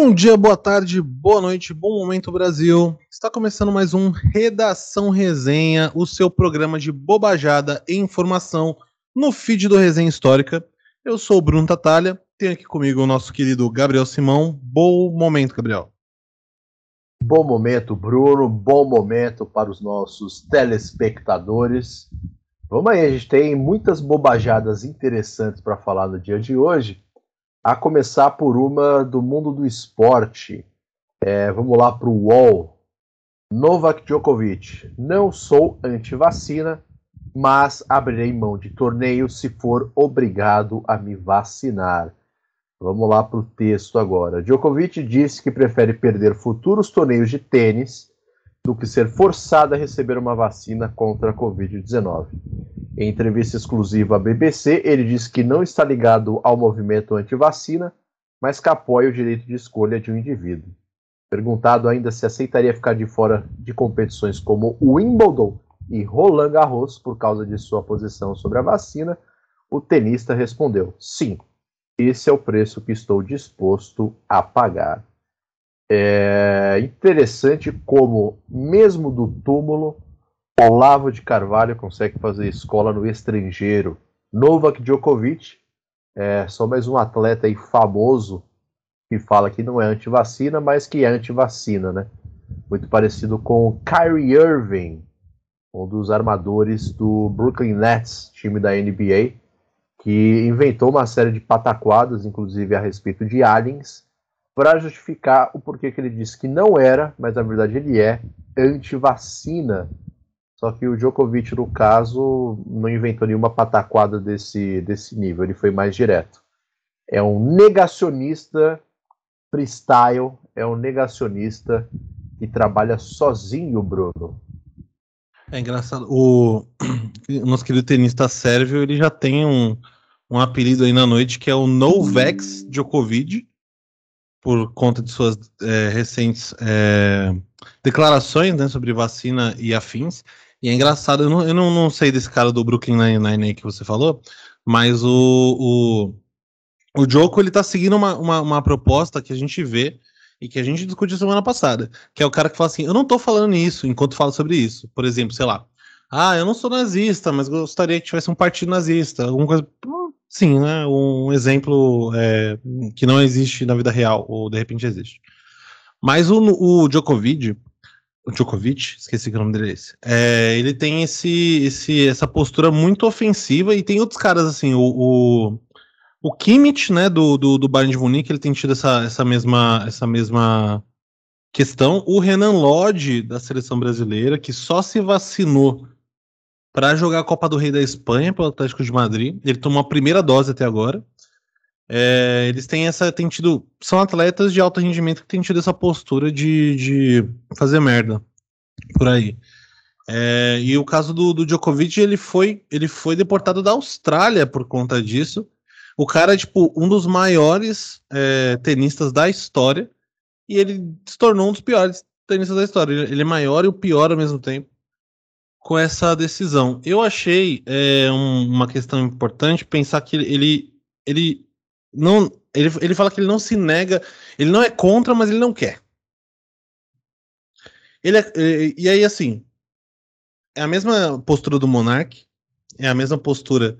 Bom dia, boa tarde, boa noite, bom momento Brasil. Está começando mais um Redação Resenha, o seu programa de bobajada e informação no feed do Resenha Histórica. Eu sou o Bruno Tatalha, tenho aqui comigo o nosso querido Gabriel Simão. Bom momento, Gabriel. Bom momento, Bruno. Bom momento para os nossos telespectadores. Vamos aí, a gente tem muitas bobajadas interessantes para falar no dia de hoje. A começar por uma do mundo do esporte. É, vamos lá para o UOL. Novak Djokovic. Não sou anti-vacina, mas abrirei mão de torneio se for obrigado a me vacinar. Vamos lá para o texto agora. Djokovic disse que prefere perder futuros torneios de tênis do que ser forçado a receber uma vacina contra a Covid-19. Em entrevista exclusiva à BBC, ele disse que não está ligado ao movimento anti-vacina, mas que apoia o direito de escolha de um indivíduo. Perguntado ainda se aceitaria ficar de fora de competições como o Wimbledon e Roland Garros por causa de sua posição sobre a vacina, o tenista respondeu: sim, esse é o preço que estou disposto a pagar. É interessante como, mesmo do túmulo, Olavo de Carvalho consegue fazer escola no estrangeiro. Novak Djokovic é só mais um atleta aí famoso que fala que não é anti-vacina, mas que é anti-vacina, né? Muito parecido com Kyrie Irving, um dos armadores do Brooklyn Nets, time da NBA, que inventou uma série de pataquadas, inclusive a respeito de aliens, para justificar o porquê que ele disse que não era, mas na verdade ele é, anti-vacina. Só que o Djokovic, no caso, não inventou nenhuma pataquada desse, desse nível, ele foi mais direto. É um negacionista freestyle, é um negacionista que trabalha sozinho, Bruno. É engraçado. O, nosso querido tenista sérvio, ele já tem um, um apelido aí na noite que é o Novex Djokovic, por conta de suas é, recentes é, declarações né, sobre vacina e afins. E é engraçado, eu não, eu não, não sei desse cara do Brooklyn Nine-Nine que você falou, mas o, o, o Joko ele tá seguindo uma, uma, uma proposta que a gente vê e que a gente discutiu semana passada, que é o cara que fala assim, eu não tô falando isso enquanto falo sobre isso. Por exemplo, sei lá, ah, eu não sou nazista, mas gostaria que tivesse um partido nazista, alguma coisa. Sim, né? Um exemplo é, que não existe na vida real, ou de repente existe. Mas o, o Djokovic, o Djokovic, esqueci que o nome dele é esse, é, ele tem esse, esse, essa postura muito ofensiva e tem outros caras assim, o, o o Kimmich, né, do, do, do Bayern de Munique, ele tem tido essa, essa, mesma, essa mesma questão. O Renan Lodge, da seleção brasileira, que só se vacinou para jogar a Copa do Rei da Espanha pelo Atlético de Madrid. Ele tomou a primeira dose até agora. É, eles têm essa. Têm tido, são atletas de alto rendimento que têm tido essa postura de, de fazer merda por aí. É, e o caso do, do Djokovic, ele foi, ele foi deportado da Austrália por conta disso. O cara é, tipo, um dos maiores é, tenistas da história. E ele se tornou um dos piores tenistas da história. Ele é maior e o pior ao mesmo tempo com essa decisão. Eu achei é, um, uma questão importante pensar que ele, ele não. Ele, ele fala que ele não se nega, ele não é contra, mas ele não quer. Ele é, e aí, assim, é a mesma postura do Monark, é a mesma postura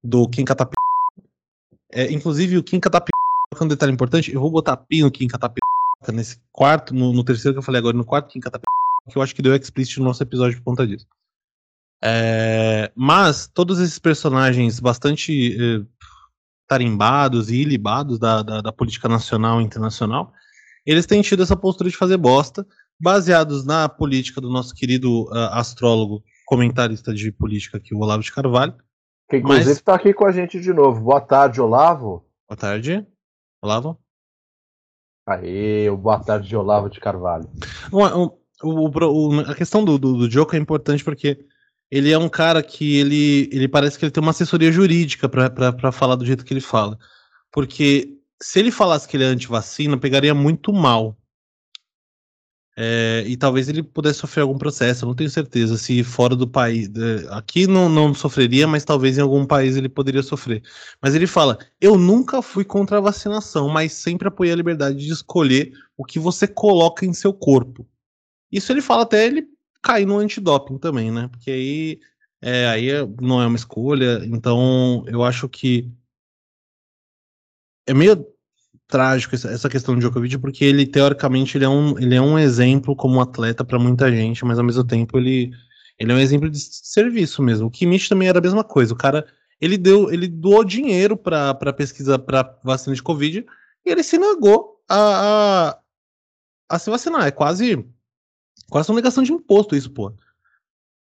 do Kim Katapi é, inclusive, o Kim é um detalhe importante. Eu vou botar pi no Kim Catapiroca nesse quarto, no, no, terceiro que eu falei agora, no quarto Kim Catapiroca, que eu acho que deu explicit no nosso episódio por conta disso. É, mas todos esses personagens bastante é, tarimbados e ilibados da, da, da, política nacional e internacional, eles têm tido essa postura de fazer bosta, baseados na política do nosso querido uh, astrólogo, comentarista de política aqui, o Olavo de Carvalho, que inclusive está aqui com a gente de novo. Boa tarde, Olavo. Boa tarde, Olavo. Aí, boa tarde, Olavo de Carvalho. O, o, o, a questão do, do, do Joker é importante porque ele é um cara que ele, ele parece que ele tem uma assessoria jurídica para falar do jeito que ele fala. Porque se ele falasse que ele é anti-vacina, pegaria muito mal. É, e talvez ele pudesse sofrer algum processo, não tenho certeza se fora do país. Aqui não, não sofreria, mas talvez em algum país ele poderia sofrer. Mas ele fala: Eu nunca fui contra a vacinação, mas sempre apoiei a liberdade de escolher o que você coloca em seu corpo. Isso ele fala até ele cair no antidoping também, né? Porque aí, é, aí é, não é uma escolha. Então eu acho que é meio trágico essa questão do Djokovic, porque ele, teoricamente, ele é um, ele é um exemplo como atleta para muita gente, mas ao mesmo tempo ele, ele é um exemplo de serviço mesmo. O Kimmich também era a mesma coisa. O cara, ele deu, ele doou dinheiro para pesquisa para vacina de Covid e ele se negou a, a, a se vacinar. É quase, quase uma negação de imposto isso, pô.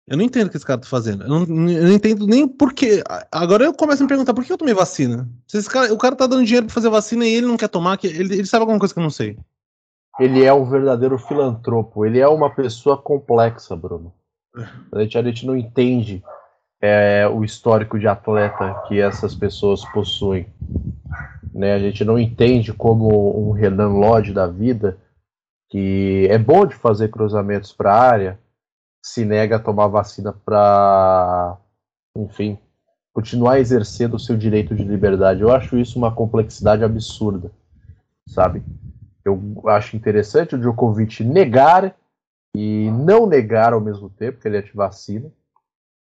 Eu não entendo o que esse cara tá fazendo. Eu não, eu não entendo nem por que. Agora eu começo a me perguntar por que eu tomei vacina. Se esse cara, o cara tá dando dinheiro pra fazer vacina e ele não quer tomar, ele, ele sabe alguma coisa que eu não sei. Ele é um verdadeiro filantropo. Ele é uma pessoa complexa, Bruno. A gente, a gente não entende é, o histórico de atleta que essas pessoas possuem. Né? A gente não entende como um Renan Lodge da vida, que é bom de fazer cruzamentos para a área, se nega a tomar vacina para, enfim, continuar exercendo o seu direito de liberdade. Eu acho isso uma complexidade absurda, sabe? Eu acho interessante o Djokovic negar e não negar ao mesmo tempo que ele é anti-vacina.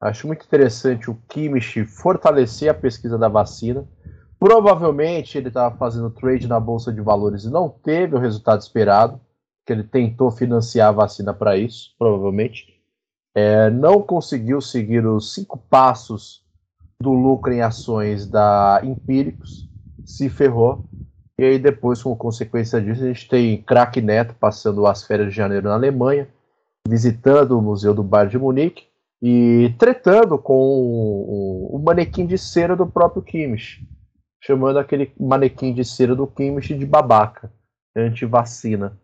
Acho muito interessante o Kimmich fortalecer a pesquisa da vacina. Provavelmente ele estava fazendo trade na bolsa de valores e não teve o resultado esperado, que ele tentou financiar a vacina para isso, provavelmente é, não conseguiu seguir os cinco passos do lucro em ações da Empíricos, se ferrou. E aí depois, como consequência disso, a gente tem Crack Neto passando as férias de janeiro na Alemanha, visitando o Museu do Bar de Munique e tretando com o, o manequim de cera do próprio Kimmich, chamando aquele manequim de cera do Kimmich de babaca, anti-vacina.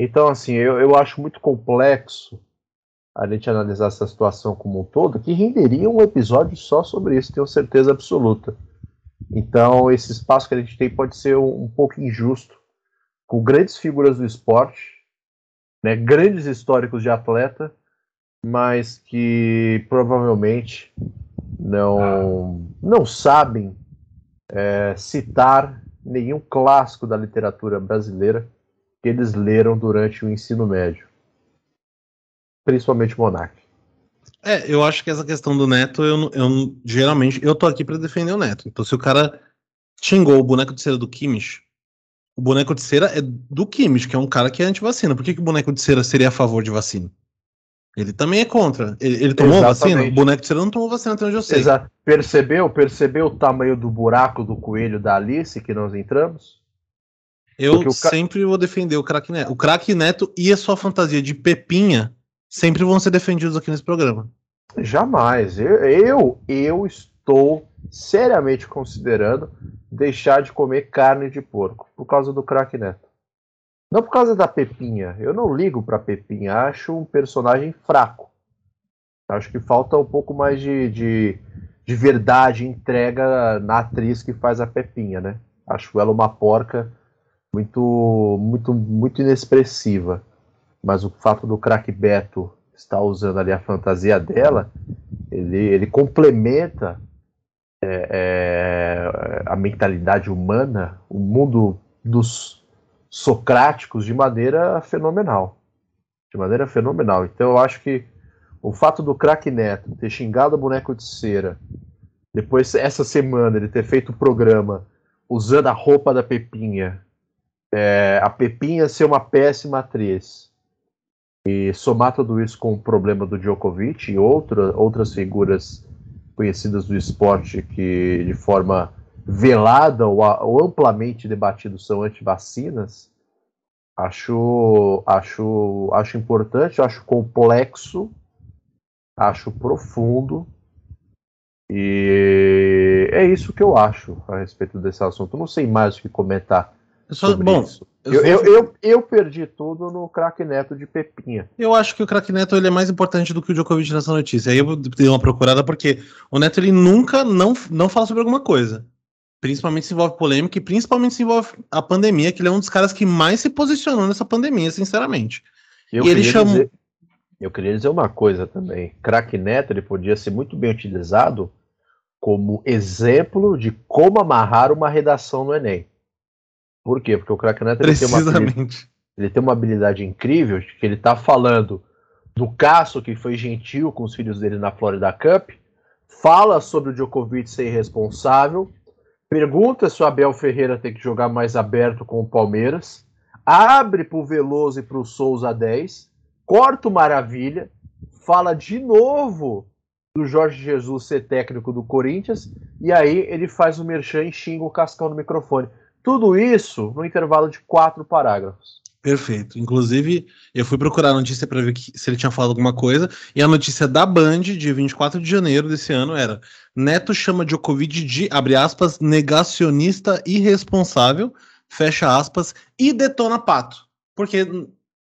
Então, assim, eu, eu acho muito complexo a gente analisar essa situação como um todo, que renderia um episódio só sobre isso, tenho certeza absoluta. Então, esse espaço que a gente tem pode ser um, um pouco injusto, com grandes figuras do esporte, né, grandes históricos de atleta, mas que provavelmente não, não sabem é, citar nenhum clássico da literatura brasileira que eles leram durante o ensino médio principalmente Monark. É, eu acho que essa questão do Neto, eu, eu geralmente, eu tô aqui para defender o Neto. Então, se o cara xingou o boneco de cera do Kimmich, o boneco de cera é do Kimmich, que é um cara que é anti-vacina. Por que, que o boneco de cera seria a favor de vacina? Ele também é contra. Ele, ele tomou Exatamente. vacina? O boneco de cera não tomou vacina, até onde eu sei. Exato. Percebeu? Percebeu o tamanho do buraco do coelho da Alice que nós entramos? Eu sempre vou defender o craque Neto. O craque Neto e a sua fantasia de Pepinha sempre vão ser defendidos aqui nesse programa. Jamais. Eu, eu, eu estou seriamente considerando deixar de comer carne de porco por causa do craque Neto. Não por causa da Pepinha. Eu não ligo pra Pepinha. Acho um personagem fraco. Acho que falta um pouco mais de, de, de verdade entrega na atriz que faz a Pepinha, né? Acho ela uma porca muito, muito, muito inexpressiva mas o fato do craque Beto estar usando ali a fantasia dela, ele, ele complementa é, é, a mentalidade humana, o mundo dos socráticos de maneira fenomenal. De maneira fenomenal. Então eu acho que o fato do craque Neto ter xingado o boneco de cera, depois essa semana ele ter feito o programa usando a roupa da Pepinha, é, a Pepinha ser uma péssima atriz, e somar tudo isso com o problema do Djokovic e outra, outras figuras conhecidas do esporte que de forma velada ou, ou amplamente debatido são anti-vacinas, acho, acho, acho importante, acho complexo, acho profundo e é isso que eu acho a respeito desse assunto. Não sei mais o que comentar. Só, bom. Eu, eu, eu, eu, perdi tudo no craque neto de Pepinha. Eu acho que o craque neto ele é mais importante do que o Djokovic nessa notícia. Aí eu dei uma procurada porque o neto ele nunca não, não fala sobre alguma coisa. Principalmente se envolve polêmica e principalmente se envolve a pandemia, que ele é um dos caras que mais se posicionou nessa pandemia, sinceramente. Eu e ele chamou. Dizer, eu queria dizer uma coisa também. Crack Neto ele podia ser muito bem utilizado como exemplo de como amarrar uma redação no Enem. Por quê? Porque o Crack Neto ele tem, uma, ele tem uma habilidade incrível de que ele está falando do Cássio, que foi gentil com os filhos dele na Florida Cup, fala sobre o Djokovic ser irresponsável, pergunta se o Abel Ferreira tem que jogar mais aberto com o Palmeiras, abre para o Veloso e para o Souza 10, corta o Maravilha, fala de novo do Jorge Jesus ser técnico do Corinthians, e aí ele faz o merchan e xinga o Cascão no microfone. Tudo isso no intervalo de quatro parágrafos. Perfeito. Inclusive, eu fui procurar a notícia para ver que, se ele tinha falado alguma coisa, e a notícia da Band, de 24 de janeiro desse ano, era: Neto chama Djokovic de, abre aspas, negacionista irresponsável, fecha aspas, e detona pato. Porque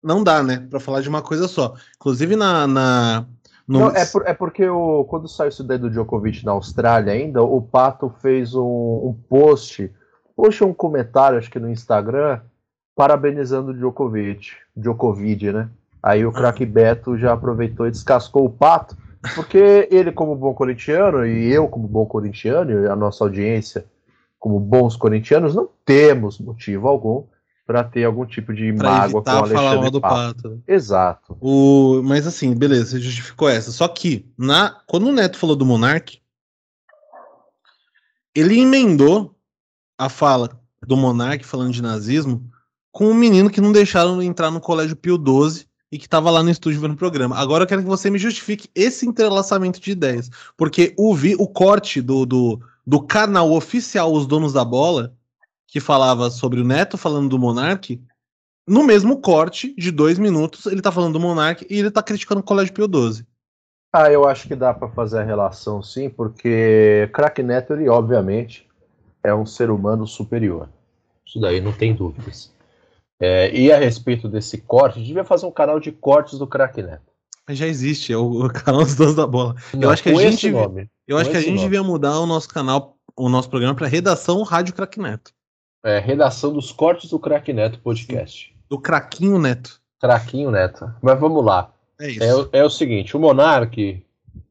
não dá, né, para falar de uma coisa só. Inclusive, na. na no... Não, é, por, é, porque o, quando saiu isso daí do Djokovic na Austrália ainda, o Pato fez um, um post, post um comentário, acho que no Instagram, parabenizando o Djokovic, Djokovic, né? Aí o ah. craque Beto já aproveitou e descascou o pato, porque ele, como bom corintiano, e eu, como bom corintiano, e a nossa audiência, como bons corintianos, não temos motivo algum para ter algum tipo de pra mágoa com o Alexandre falar do Pato. Pato. Exato. O... Mas assim, beleza, você justificou essa. Só que, na... quando o Neto falou do Monark, ele emendou a fala do Monark falando de nazismo com um menino que não deixaram entrar no colégio Pio 12 e que estava lá no estúdio vendo o programa. Agora eu quero que você me justifique esse entrelaçamento de ideias. Porque o, vi, o corte do, do, do canal oficial Os Donos da Bola, que falava sobre o Neto falando do Monark, no mesmo corte de dois minutos, ele tá falando do Monark e ele tá criticando o Colégio Pio 12. Ah, eu acho que dá para fazer a relação sim, porque Crack Neto, ele obviamente é um ser humano superior. Isso daí não tem dúvidas. É, e a respeito desse corte, devia fazer um canal de cortes do Crack Neto. Já existe, é o, canal dos donos da bola. Não, eu acho que a gente, nome, eu acho que a gente nome. devia mudar o nosso canal, o nosso programa para redação Rádio Crack Neto. É, redação dos cortes do Crack Neto podcast. Do Craquinho Neto. Craquinho Neto. Mas vamos lá. É isso. É, é o seguinte, o Monark,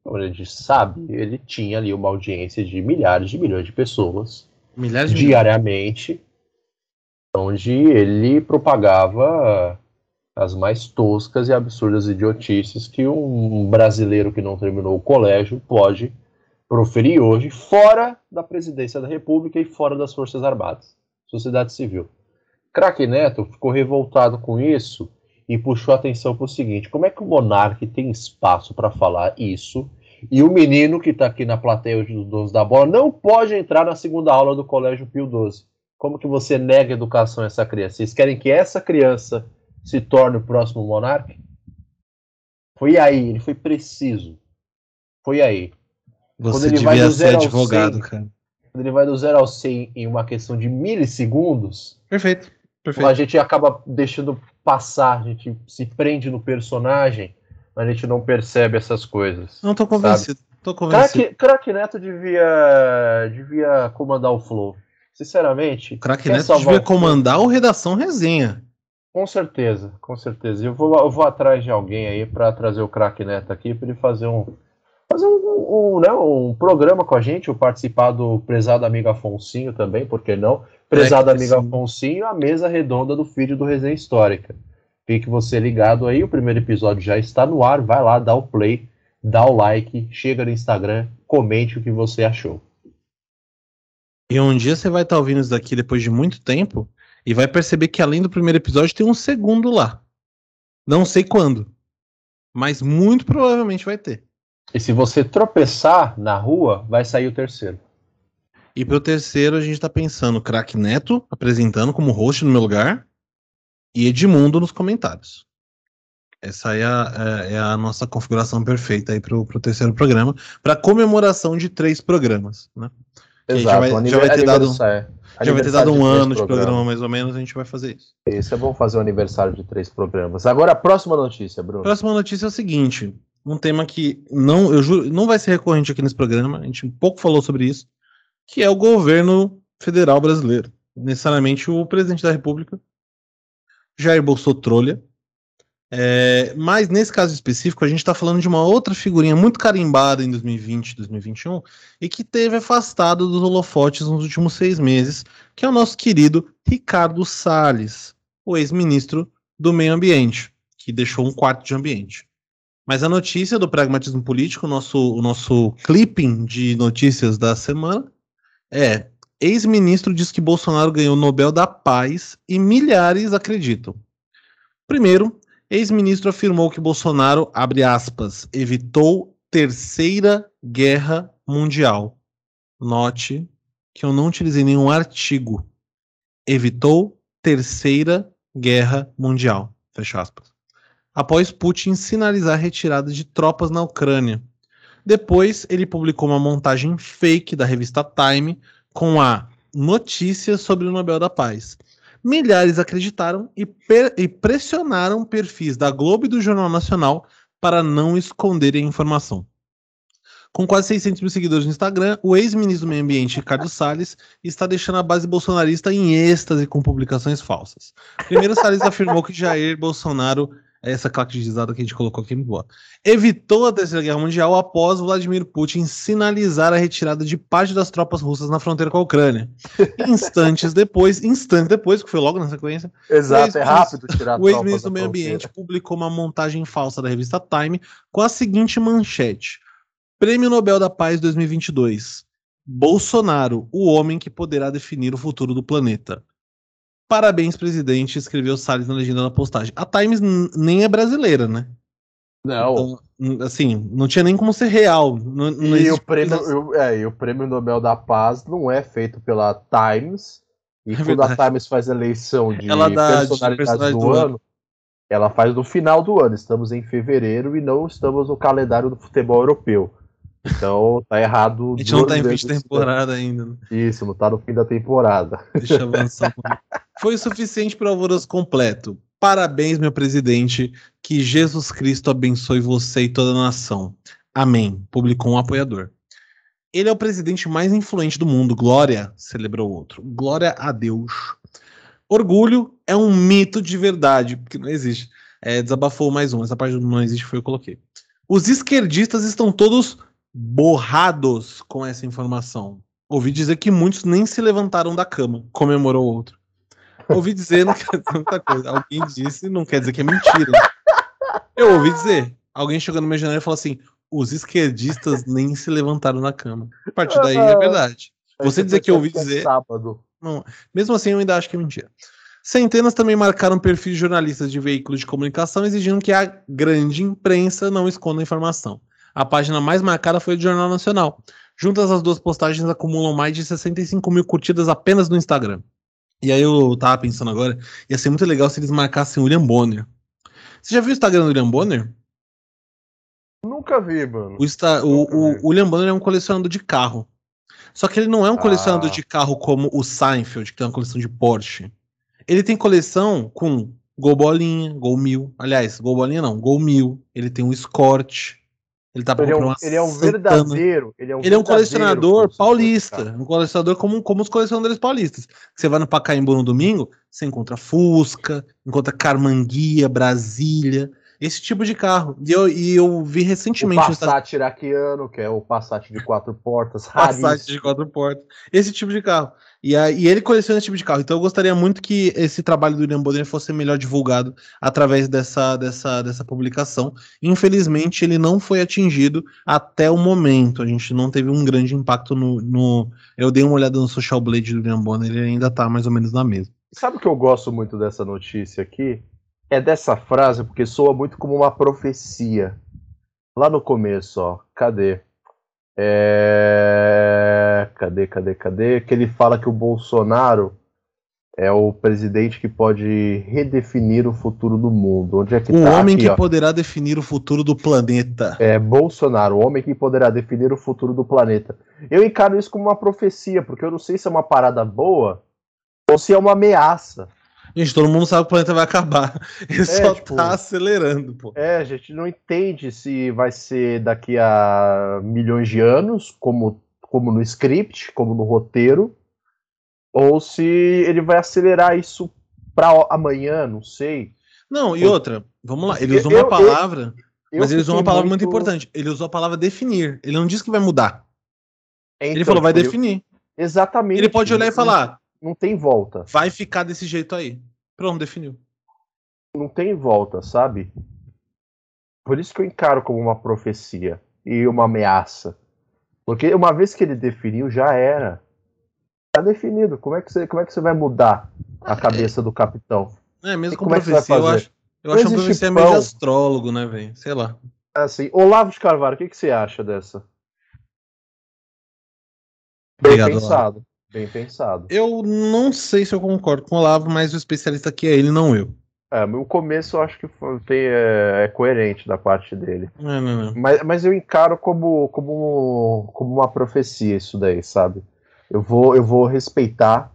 como a gente sabe, ele tinha ali uma audiência de milhares de milhões de pessoas. Milhares de diariamente. Milhões onde ele propagava as mais toscas e absurdas idiotices que um brasileiro que não terminou o colégio pode proferir hoje, fora da presidência da República e fora das Forças Armadas, sociedade civil. Craque Neto ficou revoltado com isso e puxou atenção para o seguinte: como é que o monarca tem espaço para falar isso e o menino que está aqui na plateia dos donos da bola não pode entrar na segunda aula do Colégio Pio XII? Como que você nega educação a essa criança? Vocês querem que essa criança se torne o próximo monarca? Foi aí, ele foi preciso. Foi aí. Você quando ele devia vai do ser advogado, 100, cara. Quando ele vai do 0 ao 100 em uma questão de milissegundos. Perfeito. Perfeito. A gente acaba deixando passar, a gente se prende no personagem, a gente não percebe essas coisas. Não tô convencido. Sabe? Tô convencido. Crack Neto devia, devia comandar o flow. Sinceramente. O Crack Neto devia comandar o Redação Resenha. Com certeza, com certeza. Eu vou, eu vou atrás de alguém aí para trazer o Crack Neto aqui para ele fazer um fazer um, um, né, um programa com a gente, o participar do prezado amigo Afonsinho também, por que não? Prezado é amigo sim. Afonsinho, a mesa redonda do vídeo do Resenha Histórica. Fique você ligado aí, o primeiro episódio já está no ar, vai lá, dá o play, dá o like, chega no Instagram, comente o que você achou. E um dia você vai estar tá ouvindo isso daqui depois de muito tempo e vai perceber que além do primeiro episódio tem um segundo lá. Não sei quando, mas muito provavelmente vai ter. E se você tropeçar na rua, vai sair o terceiro. E pro terceiro a gente tá pensando Crack Neto apresentando como host no meu lugar e Edmundo nos comentários. Essa é a, é, é a nossa configuração perfeita aí pro, pro terceiro programa, para comemoração de três programas, né? Exato, já vai, já vai ter dado, já vai ter dado um ano de programa, mais ou menos, a gente vai fazer isso. Isso é bom fazer um aniversário de três programas. Agora a próxima notícia, Bruno. A próxima notícia é o seguinte: um tema que não, eu juro, não vai ser recorrente aqui nesse programa, a gente um pouco falou sobre isso, que é o governo federal brasileiro. Necessariamente o presidente da República, Jair Bolsonaro, É, mas nesse caso específico, a gente está falando de uma outra figurinha muito carimbada em 2020, 2021 e que teve afastado dos holofotes nos últimos seis meses, que é o nosso querido Ricardo Salles, o ex-ministro do Meio Ambiente, que deixou um quarto de ambiente. Mas a notícia do pragmatismo político, o nosso, o nosso clipping de notícias da semana, é: ex-ministro diz que Bolsonaro ganhou o Nobel da Paz e milhares acreditam. Primeiro, Ex-ministro afirmou que Bolsonaro, abre aspas, evitou terceira guerra mundial. Note que eu não utilizei nenhum artigo. Evitou terceira guerra mundial. Fecha aspas. Após Putin sinalizar a retirada de tropas na Ucrânia. Depois, ele publicou uma montagem fake da revista Time com a notícia sobre o Nobel da Paz. Milhares acreditaram e, e pressionaram perfis da Globo e do Jornal Nacional para não esconderem a informação. Com quase 600 mil seguidores no Instagram, o ex-ministro do Meio Ambiente, Ricardo Salles, está deixando a base bolsonarista em êxtase com publicações falsas. Primeiro, Salles afirmou que Jair Bolsonaro essa claque que a gente colocou aqui no boa. Evitou a Terceira Guerra Mundial após Vladimir Putin sinalizar a retirada de parte das tropas russas na fronteira com a Ucrânia. Instantes depois, instantes depois, que foi logo na sequência. Exato, é rápido tirar O ex-ministro do Meio Ambiente publicou uma montagem falsa da revista Time com a seguinte manchete: Prêmio Nobel da Paz 2022. Bolsonaro, o homem que poderá definir o futuro do planeta. Parabéns, presidente, escreveu Salles na legenda da postagem. A Times nem é brasileira, né? Não. Então, assim, não tinha nem como ser real. Não, não e, o prêmio, eu, é, e o prêmio Nobel da Paz não é feito pela Times. E é quando verdade. a Times faz a eleição de ela dá, personalidade, do, do ano, ano, ela faz no final do ano. Estamos em fevereiro e não estamos no calendário do futebol europeu. Então tá errado. A gente não tá em fim de temporada ainda. Né? Isso, não tá no fim da temporada. Deixa eu avançar. Foi o suficiente para o alvoroço completo. Parabéns, meu presidente. Que Jesus Cristo abençoe você e toda a nação. Amém. Publicou um apoiador. Ele é o presidente mais influente do mundo. Glória, celebrou outro. Glória a Deus. Orgulho é um mito de verdade, porque não existe. É, desabafou mais um. Essa parte do não existe foi eu coloquei. Os esquerdistas estão todos borrados com essa informação. Ouvi dizer que muitos nem se levantaram da cama, comemorou outro. Ouvi dizer, não quer dizer muita coisa. Alguém disse, não quer dizer que é mentira. Eu ouvi dizer. Alguém chegou na minha janela e falou assim: os esquerdistas nem se levantaram da cama. A partir daí é verdade. Você dizer que eu ouvi é dizer. Sábado. Não, mesmo assim, eu ainda acho que é mentira. Centenas também marcaram perfis de jornalistas de veículos de comunicação exigindo que a grande imprensa não esconda a informação. A página mais marcada foi do Jornal Nacional. Juntas as duas postagens acumulam mais de 65 mil curtidas apenas no Instagram. E aí eu tava pensando agora, ia ser muito legal se eles marcassem o William Bonner. Você já viu o Instagram do William Bonner? Nunca vi, mano. O, Insta, o, o, o William Bonner é um colecionador de carro. Só que ele não é um colecionador ah. de carro como o Seinfeld, que tem uma coleção de Porsche. Ele tem coleção com Gol Bolinha, Gol Mil. Aliás, Gol Bolinha não, Gol Mil. Ele tem um Escort. Ele tá ele, é um, ele é um verdadeiro. Ele é um, ele é um colecionador paulista. Um colecionador como, como os colecionadores paulistas. Você vai no Pacaembu no domingo, você encontra Fusca, encontra Carmanguia, Brasília, esse tipo de carro. E eu, e eu vi recentemente. O Passat iraquiano, que é o Passat de quatro portas. Passat de quatro portas. Esse tipo de carro. E, a, e ele coleciona esse tipo de carro. Então eu gostaria muito que esse trabalho do William Bonner fosse melhor divulgado através dessa, dessa, dessa publicação. Infelizmente, ele não foi atingido até o momento. A gente não teve um grande impacto no. no... Eu dei uma olhada no Social Blade do William Bonner, ele ainda está mais ou menos na mesma. Sabe o que eu gosto muito dessa notícia aqui? É dessa frase, porque soa muito como uma profecia. Lá no começo, ó. Cadê? É... Cadê, cadê, cadê? Que ele fala que o Bolsonaro é o presidente que pode redefinir o futuro do mundo. Onde é que o tá homem aqui, que ó? poderá definir o futuro do planeta. É Bolsonaro, o homem que poderá definir o futuro do planeta. Eu encaro isso como uma profecia, porque eu não sei se é uma parada boa ou se é uma ameaça. Gente, todo mundo sabe que o planeta vai acabar. Ele é, só tipo, tá acelerando, pô. É, a gente não entende se vai ser daqui a milhões de anos, como, como no script, como no roteiro, ou se ele vai acelerar isso para amanhã, não sei. Não, e outra, vamos lá, ele usou uma palavra, eu, mas ele usou uma palavra muito... muito... importante. Ele usou a palavra definir. Ele não disse que vai mudar. Então, ele falou, vai tipo, definir. Exatamente. Ele pode olhar e falar. Não tem volta. Vai ficar desse jeito aí. Pronto, definiu. Não tem volta, sabe? Por isso que eu encaro como uma profecia e uma ameaça. Porque uma vez que ele definiu, já era. Tá definido. Como é que você, como é que você vai mudar a cabeça do capitão? É, mesmo com é profecia, eu acho, eu acho uma profecia meio de astrólogo, né, velho? Sei lá. Assim, Olavo de Carvalho, o que, que você acha dessa? Obrigado, Bem pensado. Olavo. Bem pensado. Eu não sei se eu concordo com o Olavo, mas o especialista aqui é ele, não eu. É, o começo eu acho que tem, é, é, coerente da parte dele. Não, não, não. Mas, mas eu encaro como, como, como uma profecia isso daí, sabe? Eu vou, eu vou respeitar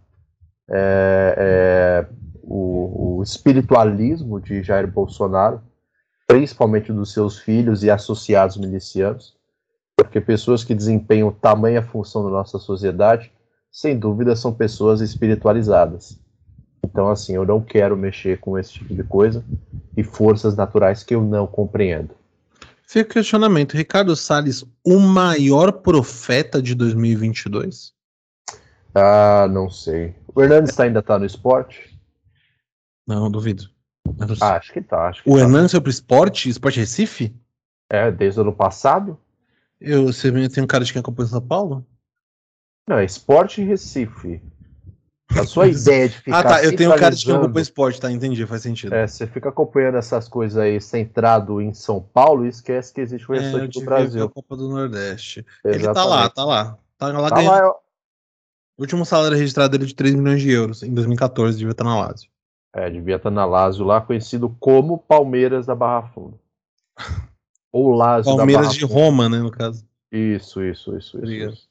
é, é, o, o, espiritualismo de Jair Bolsonaro, principalmente dos seus filhos e associados milicianos, porque pessoas que desempenham tamanha função na nossa sociedade, sem dúvida, são pessoas espiritualizadas. Então, assim, eu não quero mexer com esse tipo de coisa e forças naturais que eu não compreendo. Fica questionamento: Ricardo Salles, o maior profeta de 2022? Ah, não sei. O Hernandes ainda tá no esporte? Não, duvido. Ah, acho que tá. Acho que o tá. Hernandes foi pro esporte? Esporte Recife? É, desde o ano passado. Eu, você tem um cara de quem acompanha São Paulo? Não, é Esporte Recife. A sua ideia de ficar. Ah, tá. Eu tenho um cara de que acompanha esporte, tá? Entendi, faz sentido. É, você fica acompanhando essas coisas aí centrado em São Paulo e esquece que existe o é, restante é, do Brasil. A Copa do Nordeste. Exatamente. Ele tá lá, tá lá. Tá lá tá ganhando. Lá, eu... O último salário registrado dele é de 3 milhões de euros. Em 2014, devia estar na Lazio. É, devia estar na Lazio lá, conhecido como Palmeiras da Barra Funda. Ou Lazio Palmeiras de Roma, né, no caso. Isso, isso, isso, isso. isso.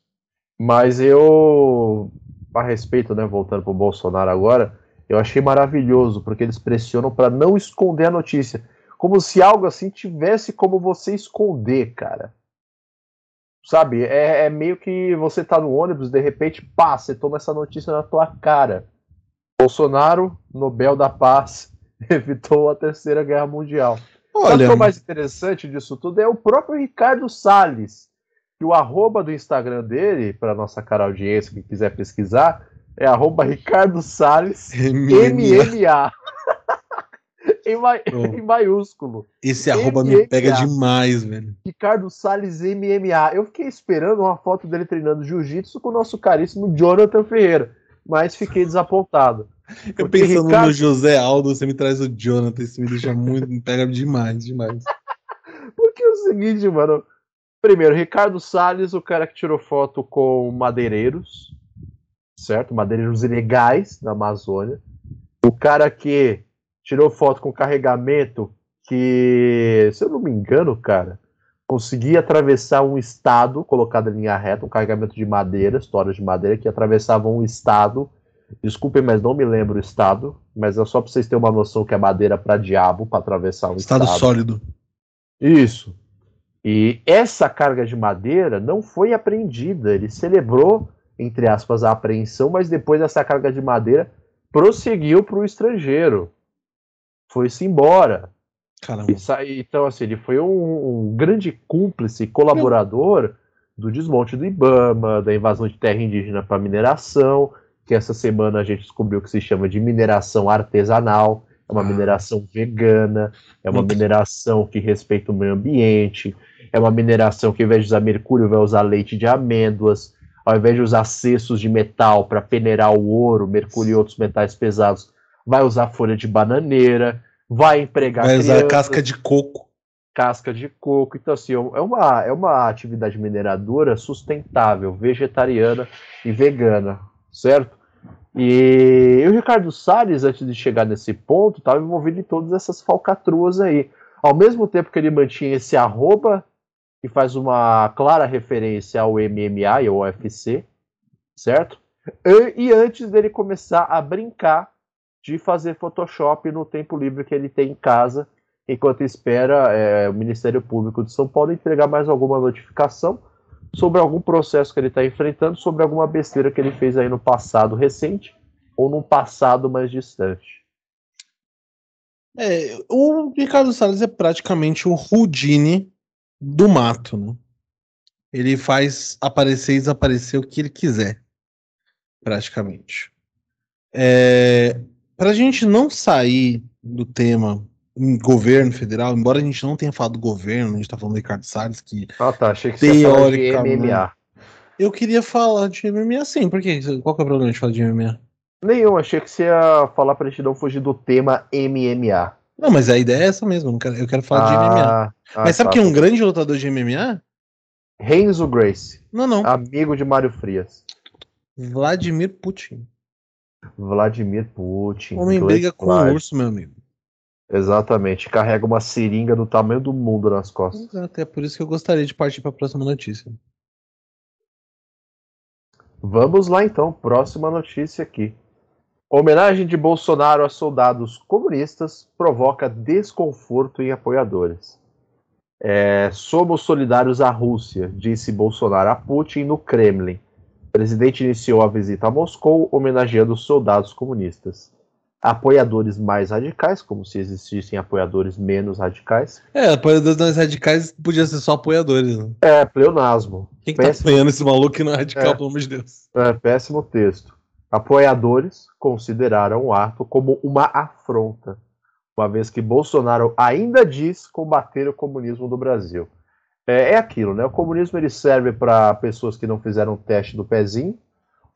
Mas eu a respeito, né, voltando para o Bolsonaro agora, eu achei maravilhoso, porque eles pressionam para não esconder a notícia. Como se algo assim tivesse como você esconder, cara. Sabe? É, é meio que você tá no ônibus, de repente, pá, você toma essa notícia na tua cara. Bolsonaro, Nobel da Paz, evitou a Terceira Guerra Mundial. Olha, o que é mais interessante disso tudo é o próprio Ricardo Salles, que o arroba do Instagram dele, para nossa cara audiência que quiser pesquisar, é arroba Ricardo Salles MMA. em, ma em, maiúsculo. Esse arroba me pega demais, velho. Ricardo Salles MMA. Eu fiquei esperando uma foto dele treinando jiu-jitsu com o nosso caríssimo Jonathan Ferreira, mas fiquei desapontado. Eu pensando Ricardo... no José Aldo, você me traz o Jonathan, isso me deixa muito, me pega demais, demais. Porque é o seguinte, mano, Primeiro, Ricardo Salles, o cara que tirou foto com madeireiros, certo? Madeireiros ilegais na Amazônia. O cara que tirou foto com carregamento que, se eu não me engano, cara, conseguia atravessar um estado, colocado em linha reta, um carregamento de madeira, histórias de madeira, que atravessava um estado. Desculpem, mas não me lembro o estado, mas é só para vocês terem uma noção que é madeira para diabo para atravessar um estado. Estado sólido. Isso. E essa carga de madeira não foi apreendida. Ele celebrou, entre aspas, a apreensão, mas depois essa carga de madeira prosseguiu para o estrangeiro. Foi-se embora. Caramba. então, assim, ele foi um, um grande cúmplice, colaborador do desmonte do Ibama, da invasão de terra indígena para mineração, que essa semana a gente descobriu que se chama de mineração artesanal, é uma ah. mineração vegana, é uma mineração que respeita o meio ambiente, é uma mineração que ao invés de usar mercúrio vai usar leite de amêndoas, ao invés de usar cestos de metal para peneirar o ouro, mercúrio e outros metais pesados, vai usar folha de bananeira, vai empregar vai usar casca de coco. Casca de coco. Então, assim, é uma, é uma atividade mineradora sustentável, vegetariana e vegana, certo? E o Ricardo Salles, antes de chegar nesse ponto, estava envolvido em todas essas falcatruas aí. Ao mesmo tempo que ele mantinha esse arroba que faz uma clara referência ao MMA e ao UFC, certo? E, antes dele começar a brincar de fazer Photoshop no tempo livre que ele tem em casa, enquanto espera é, o Ministério Público de São Paulo entregar mais alguma notificação sobre algum processo que ele está enfrentando, sobre alguma besteira que ele fez aí no passado recente ou num passado mais distante. É, o Ricardo Salles é praticamente o Houdini do mato, né? Ele faz aparecer e desaparecer o que ele quiser, praticamente. É, Para a gente não sair do tema governo federal, embora a gente não tenha falado do governo, a gente está falando do Ricardo Salles, que ah, tá, achei que você ia falar de MMA. Eu queria falar de MMA sim, porque qual que é o problema de falar de MMA? Nenhum, achei que você ia falar pra gente não fugir do tema MMA. Não, mas a ideia é essa mesmo, eu quero, eu quero falar ah, de MMA. Ah, mas sabe tá, quem é um grande lutador de MMA? Renzo Grace. Não, não. Amigo de Mário Frias. Vladimir Putin. Vladimir Putin. Homem briga com um urso, meu amigo. Exatamente. Carrega uma seringa do tamanho do mundo nas costas. Exato, é por isso que eu gostaria de partir para a próxima notícia. Vamos lá então, próxima notícia aqui. Homenagem de Bolsonaro a soldados comunistas provoca desconforto em apoiadores. É, somos solidários à Rússia, disse Bolsonaro a Putin no Kremlin. O presidente iniciou a visita a Moscou homenageando soldados comunistas. Apoiadores mais radicais, como se existissem apoiadores menos radicais. É, apoiadores mais radicais podia ser só apoiadores. Né? É, pleonasmo. Quem que tá péssimo... tá apoiando esse maluco que não é radical, é, pelo amor de Deus? É, péssimo texto. Apoiadores consideraram o ato como uma afronta uma vez que Bolsonaro ainda diz combater o comunismo do Brasil. É, é aquilo, né? O comunismo ele serve para pessoas que não fizeram o teste do pezinho,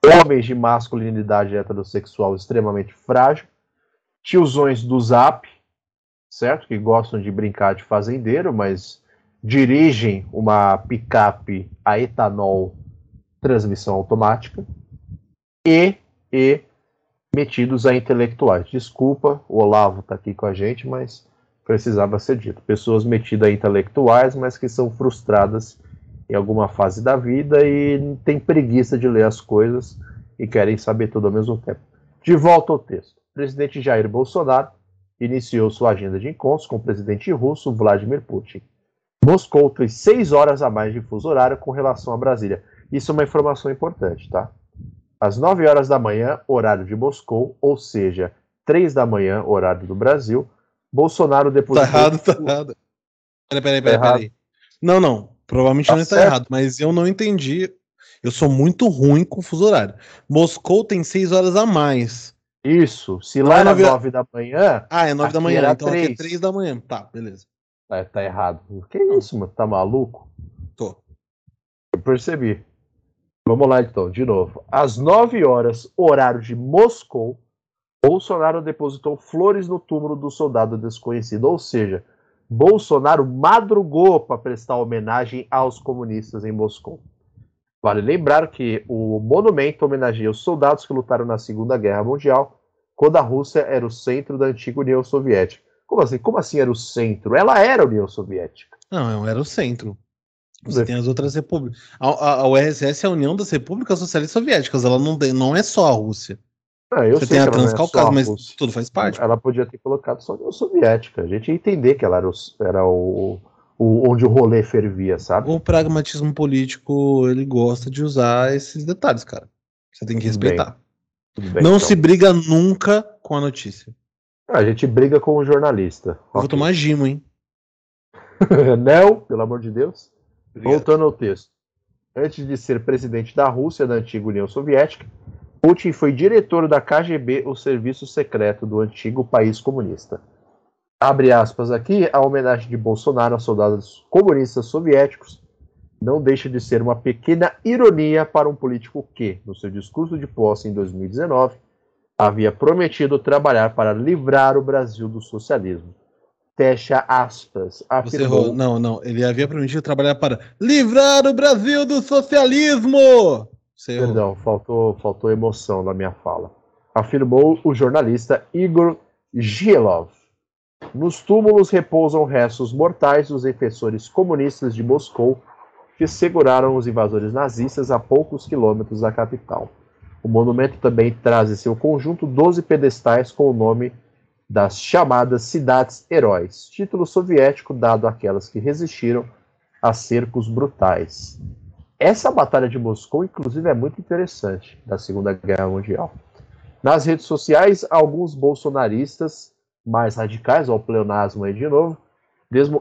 homens de masculinidade heterossexual extremamente frágil, tiozões do Zap, certo? Que gostam de brincar de fazendeiro, mas dirigem uma picape a etanol transmissão automática e, e metidos a intelectuais. Desculpa, o Olavo está aqui com a gente, mas precisava ser dito. Pessoas metidas a intelectuais, mas que são frustradas em alguma fase da vida e têm preguiça de ler as coisas e querem saber tudo ao mesmo tempo. De volta ao texto. O presidente Jair Bolsonaro iniciou sua agenda de encontros com o presidente russo Vladimir Putin. Moscou tem seis horas a mais de fuso horário com relação a Brasília. Isso é uma informação importante, tá? Às 9 horas da manhã, horário de Moscou, ou seja, 3 da manhã, horário do Brasil, Bolsonaro depositou. Tá errado, tá errado. Peraí, peraí, peraí. Tá peraí. Não, não. Provavelmente tá não está errado, mas eu não entendi. Eu sou muito ruim com o fuso horário. Moscou tem 6 horas a mais. Isso. Se lá é 9 9 da manhã. Ah, é 9 da manhã. Então 3. aqui é 3 da manhã. Tá, beleza. Tá, tá errado. Que isso, mano? Tá maluco? Tô. Eu percebi. Vamos lá então, de novo. Às 9 horas, horário de Moscou, Bolsonaro depositou flores no túmulo do soldado desconhecido. Ou seja, Bolsonaro madrugou para prestar homenagem aos comunistas em Moscou. Vale lembrar que o monumento homenageia os soldados que lutaram na Segunda Guerra Mundial, quando a Rússia era o centro da antiga União Soviética. Como assim? Como assim era o centro? Ela era a União Soviética. Não, era o centro. Você tem as outras repúblicas. A, a, a, URSS é a União das Repúblicas Socialistas Soviéticas. Ela não, tem, não é só a Rússia. Ah, Você tem a é Transcaucásia, é mas tudo faz parte. Ela podia ter colocado só a União Soviética. A gente ia entender que ela era, o, era o, o, onde o rolê fervia, sabe? O pragmatismo político, ele gosta de usar esses detalhes, cara. Você tem que respeitar. Bem, bem, não então. se briga nunca com a notícia. A gente briga com o jornalista. Eu okay. vou tomar gimo, hein? não, pelo amor de Deus. Voltando ao texto. Antes de ser presidente da Rússia, da antiga União Soviética, Putin foi diretor da KGB, o serviço secreto do antigo país comunista. Abre aspas aqui, a homenagem de Bolsonaro a soldados comunistas soviéticos não deixa de ser uma pequena ironia para um político que, no seu discurso de posse em 2019, havia prometido trabalhar para livrar o Brasil do socialismo fecha aspas. Afirmou... Não, não. Ele havia prometido trabalhar para livrar o Brasil do socialismo. Você Perdão, faltou, faltou emoção na minha fala. Afirmou o jornalista Igor Gielov. Nos túmulos repousam restos mortais dos defensores comunistas de Moscou que seguraram os invasores nazistas a poucos quilômetros da capital. O monumento também traz em seu conjunto 12 pedestais com o nome das chamadas cidades-heróis, título soviético dado àquelas que resistiram a cercos brutais. Essa batalha de Moscou, inclusive, é muito interessante da Segunda Guerra Mundial. Nas redes sociais, alguns bolsonaristas mais radicais, ao pleonasmo aí de novo,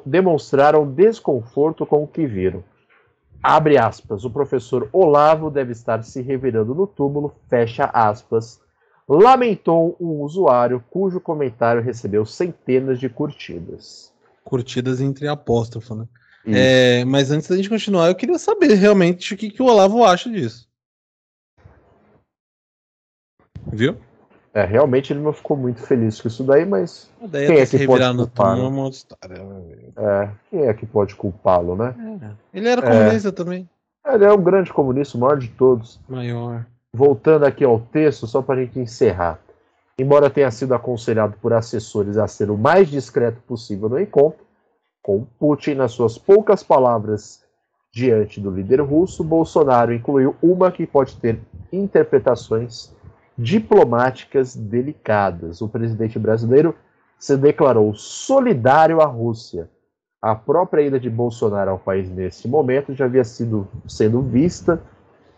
demonstraram desconforto com o que viram. Abre aspas, o professor Olavo deve estar se revirando no túmulo, fecha aspas, lamentou um usuário cujo comentário recebeu centenas de curtidas. Curtidas entre apóstrofo, né? É, mas antes da gente continuar, eu queria saber realmente o que, que o Olavo acha disso. Viu? É, realmente ele não ficou muito feliz com isso daí, mas daí quem é que pode culpá-lo? Né? É, quem é que pode culpá-lo, né? É. Ele era comunista é. também. Ele é um grande comunista, o maior de todos. Maior. Voltando aqui ao texto, só para a gente encerrar. Embora tenha sido aconselhado por assessores a ser o mais discreto possível no encontro, com Putin, nas suas poucas palavras diante do líder russo, Bolsonaro incluiu uma que pode ter interpretações diplomáticas delicadas. O presidente brasileiro se declarou solidário à Rússia. A própria ida de Bolsonaro ao país nesse momento já havia sido sendo vista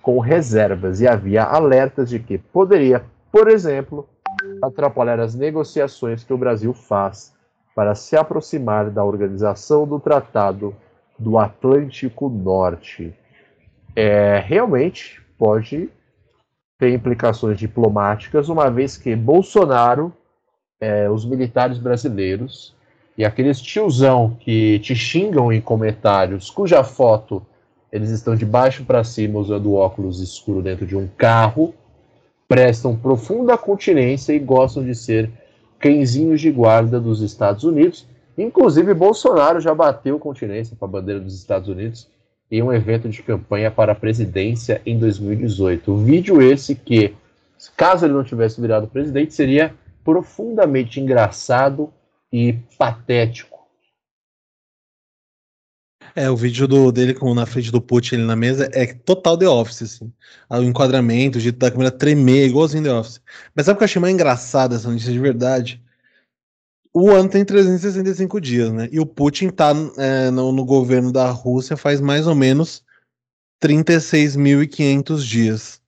com reservas e havia alertas de que poderia, por exemplo, atrapalhar as negociações que o Brasil faz para se aproximar da organização do Tratado do Atlântico Norte. É, realmente pode tem implicações diplomáticas, uma vez que Bolsonaro, é, os militares brasileiros e aqueles tiozão que te xingam em comentários, cuja foto eles estão de baixo para cima usando óculos escuros dentro de um carro, prestam profunda continência e gostam de ser cãezinhos de guarda dos Estados Unidos. Inclusive, Bolsonaro já bateu continência para a bandeira dos Estados Unidos em um evento de campanha para a presidência em 2018. O vídeo esse que, caso ele não tivesse virado presidente, seria profundamente engraçado e patético. É, o vídeo do, dele com, na frente do Putin ali na mesa é total The Office, assim. O enquadramento, o jeito da câmera tremer, igualzinho The Office. Mas sabe o que eu achei mais engraçado essa notícia de verdade? o ano tem 365 dias, né? E o Putin tá é, no, no, governo da Rússia faz mais ou menos 36.500 dias.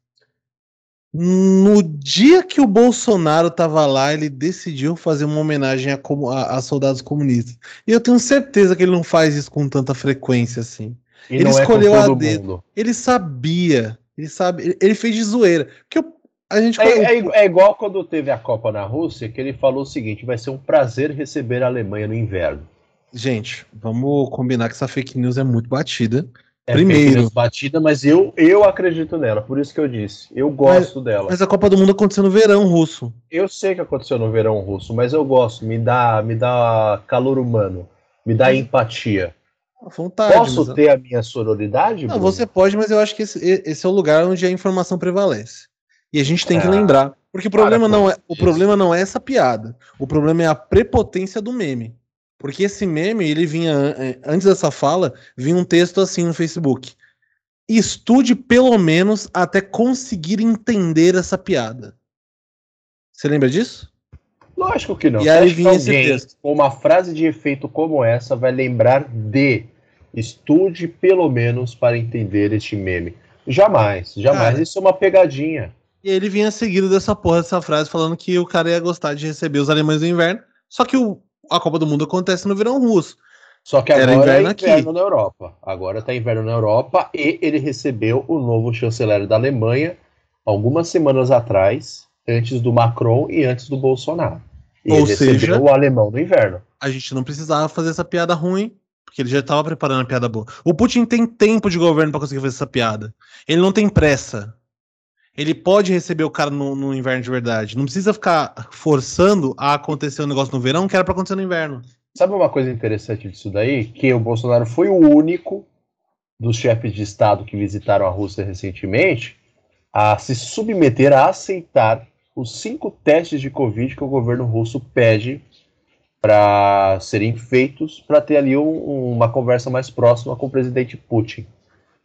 No dia que o Bolsonaro tava lá, ele decidiu fazer uma homenagem a, a, a soldados comunistas. E eu tenho certeza que ele não faz isso com tanta frequência assim. E ele é escolheu é a dedo. Ele sabia. Ele sabe. Ele fez de zoeira. Porque o a gente é, é, é, igual quando teve a Copa na Rússia, que ele falou o seguinte: vai ser um prazer receber a Alemanha no inverno. Gente, vamos combinar que essa fake news é muito batida. É Primeiro. batida, mas eu, eu acredito nela, por isso que eu disse. Eu gosto mas, dela. Mas a Copa do Mundo aconteceu no verão russo. Eu sei que aconteceu no verão russo, mas eu gosto, me dá, me dá calor humano, me dá empatia. Vontade, Posso mas... ter a minha sororidade? Não, você pode, mas eu acho que esse, esse é o lugar onde a informação prevalece. E a gente tem que é. lembrar. Porque o problema, não é, o problema não é essa piada. O problema é a prepotência do meme. Porque esse meme, ele vinha. É, antes dessa fala, vinha um texto assim no Facebook. Estude pelo menos até conseguir entender essa piada. Você lembra disso? Lógico que não. E aí vinha esse texto. Uma frase de efeito como essa vai lembrar de estude pelo menos para entender este meme. Jamais, jamais. Cara, Isso é uma pegadinha. E ele vinha seguido dessa porra, dessa frase, falando que o cara ia gostar de receber os alemães no inverno. Só que o, a Copa do Mundo acontece no verão russo. Só que agora Era inverno é inverno aqui. na Europa. Agora tá inverno na Europa e ele recebeu o novo chanceler da Alemanha algumas semanas atrás, antes do Macron e antes do Bolsonaro. E Ou seja, o alemão no inverno. A gente não precisava fazer essa piada ruim, porque ele já estava preparando a piada boa. O Putin tem tempo de governo para conseguir fazer essa piada. Ele não tem pressa ele pode receber o cara no, no, inverno de verdade. Não precisa ficar forçando a acontecer um negócio no verão que era para acontecer no inverno. Sabe uma coisa interessante disso daí? Que o Bolsonaro foi o único dos chefes de Estado que visitaram a Rússia recentemente a se submeter a aceitar os cinco testes de Covid que o governo russo pede para serem feitos para ter ali um, uma conversa mais próxima com o presidente Putin.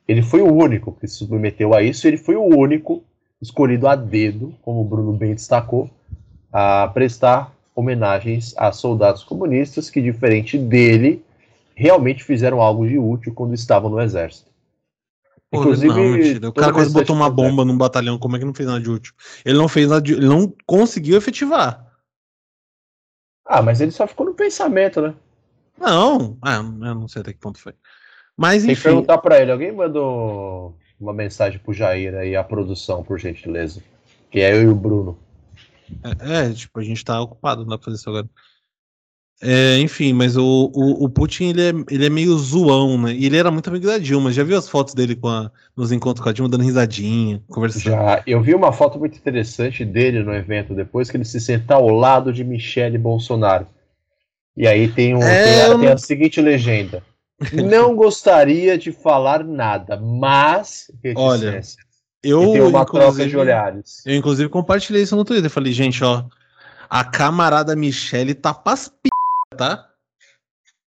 Ele foi o único que se submeteu a isso, ele foi o único escolhido a dedo, como o Bruno bem destacou, a prestar homenagens a soldados comunistas que, diferente dele, realmente fizeram algo de útil quando estavam no exército. Pô, Inclusive, não, o cara quase botou uma bomba num batalhão, como é que não fez nada de útil? Ele não fez nada de, ele não conseguiu efetivar. Ah, mas ele só ficou no pensamento, né? Não, ah, eu não sei até que ponto foi. Mas Tem que enfim, perguntar pra ele. Alguém mandou uma mensagem pro Jair aí, a produção, por gentileza. Que é eu e o Bruno. é, é, tipo, a gente tá ocupado, não dá pra fazer isso agora. É, enfim, mas o, o, o Putin, ele é, ele é meio zoão, né? E ele era muito amigo da Dilma. Já viu as fotos dele com a, nos encontros com a Dilma, dando risadinha, conversando? Já, eu vi uma foto muito interessante dele no evento, depois que ele se senta ao lado de Michele Bolsonaro. E aí tem, um, É, tem, a, tem a seguinte legenda. Não gostaria de falar nada, mas Olha. Eu, tem uma troca de olhares. eu, inclusive, compartilhei isso no Twitter. Falei, gente, ó, a camarada Michele tá pras p... tá?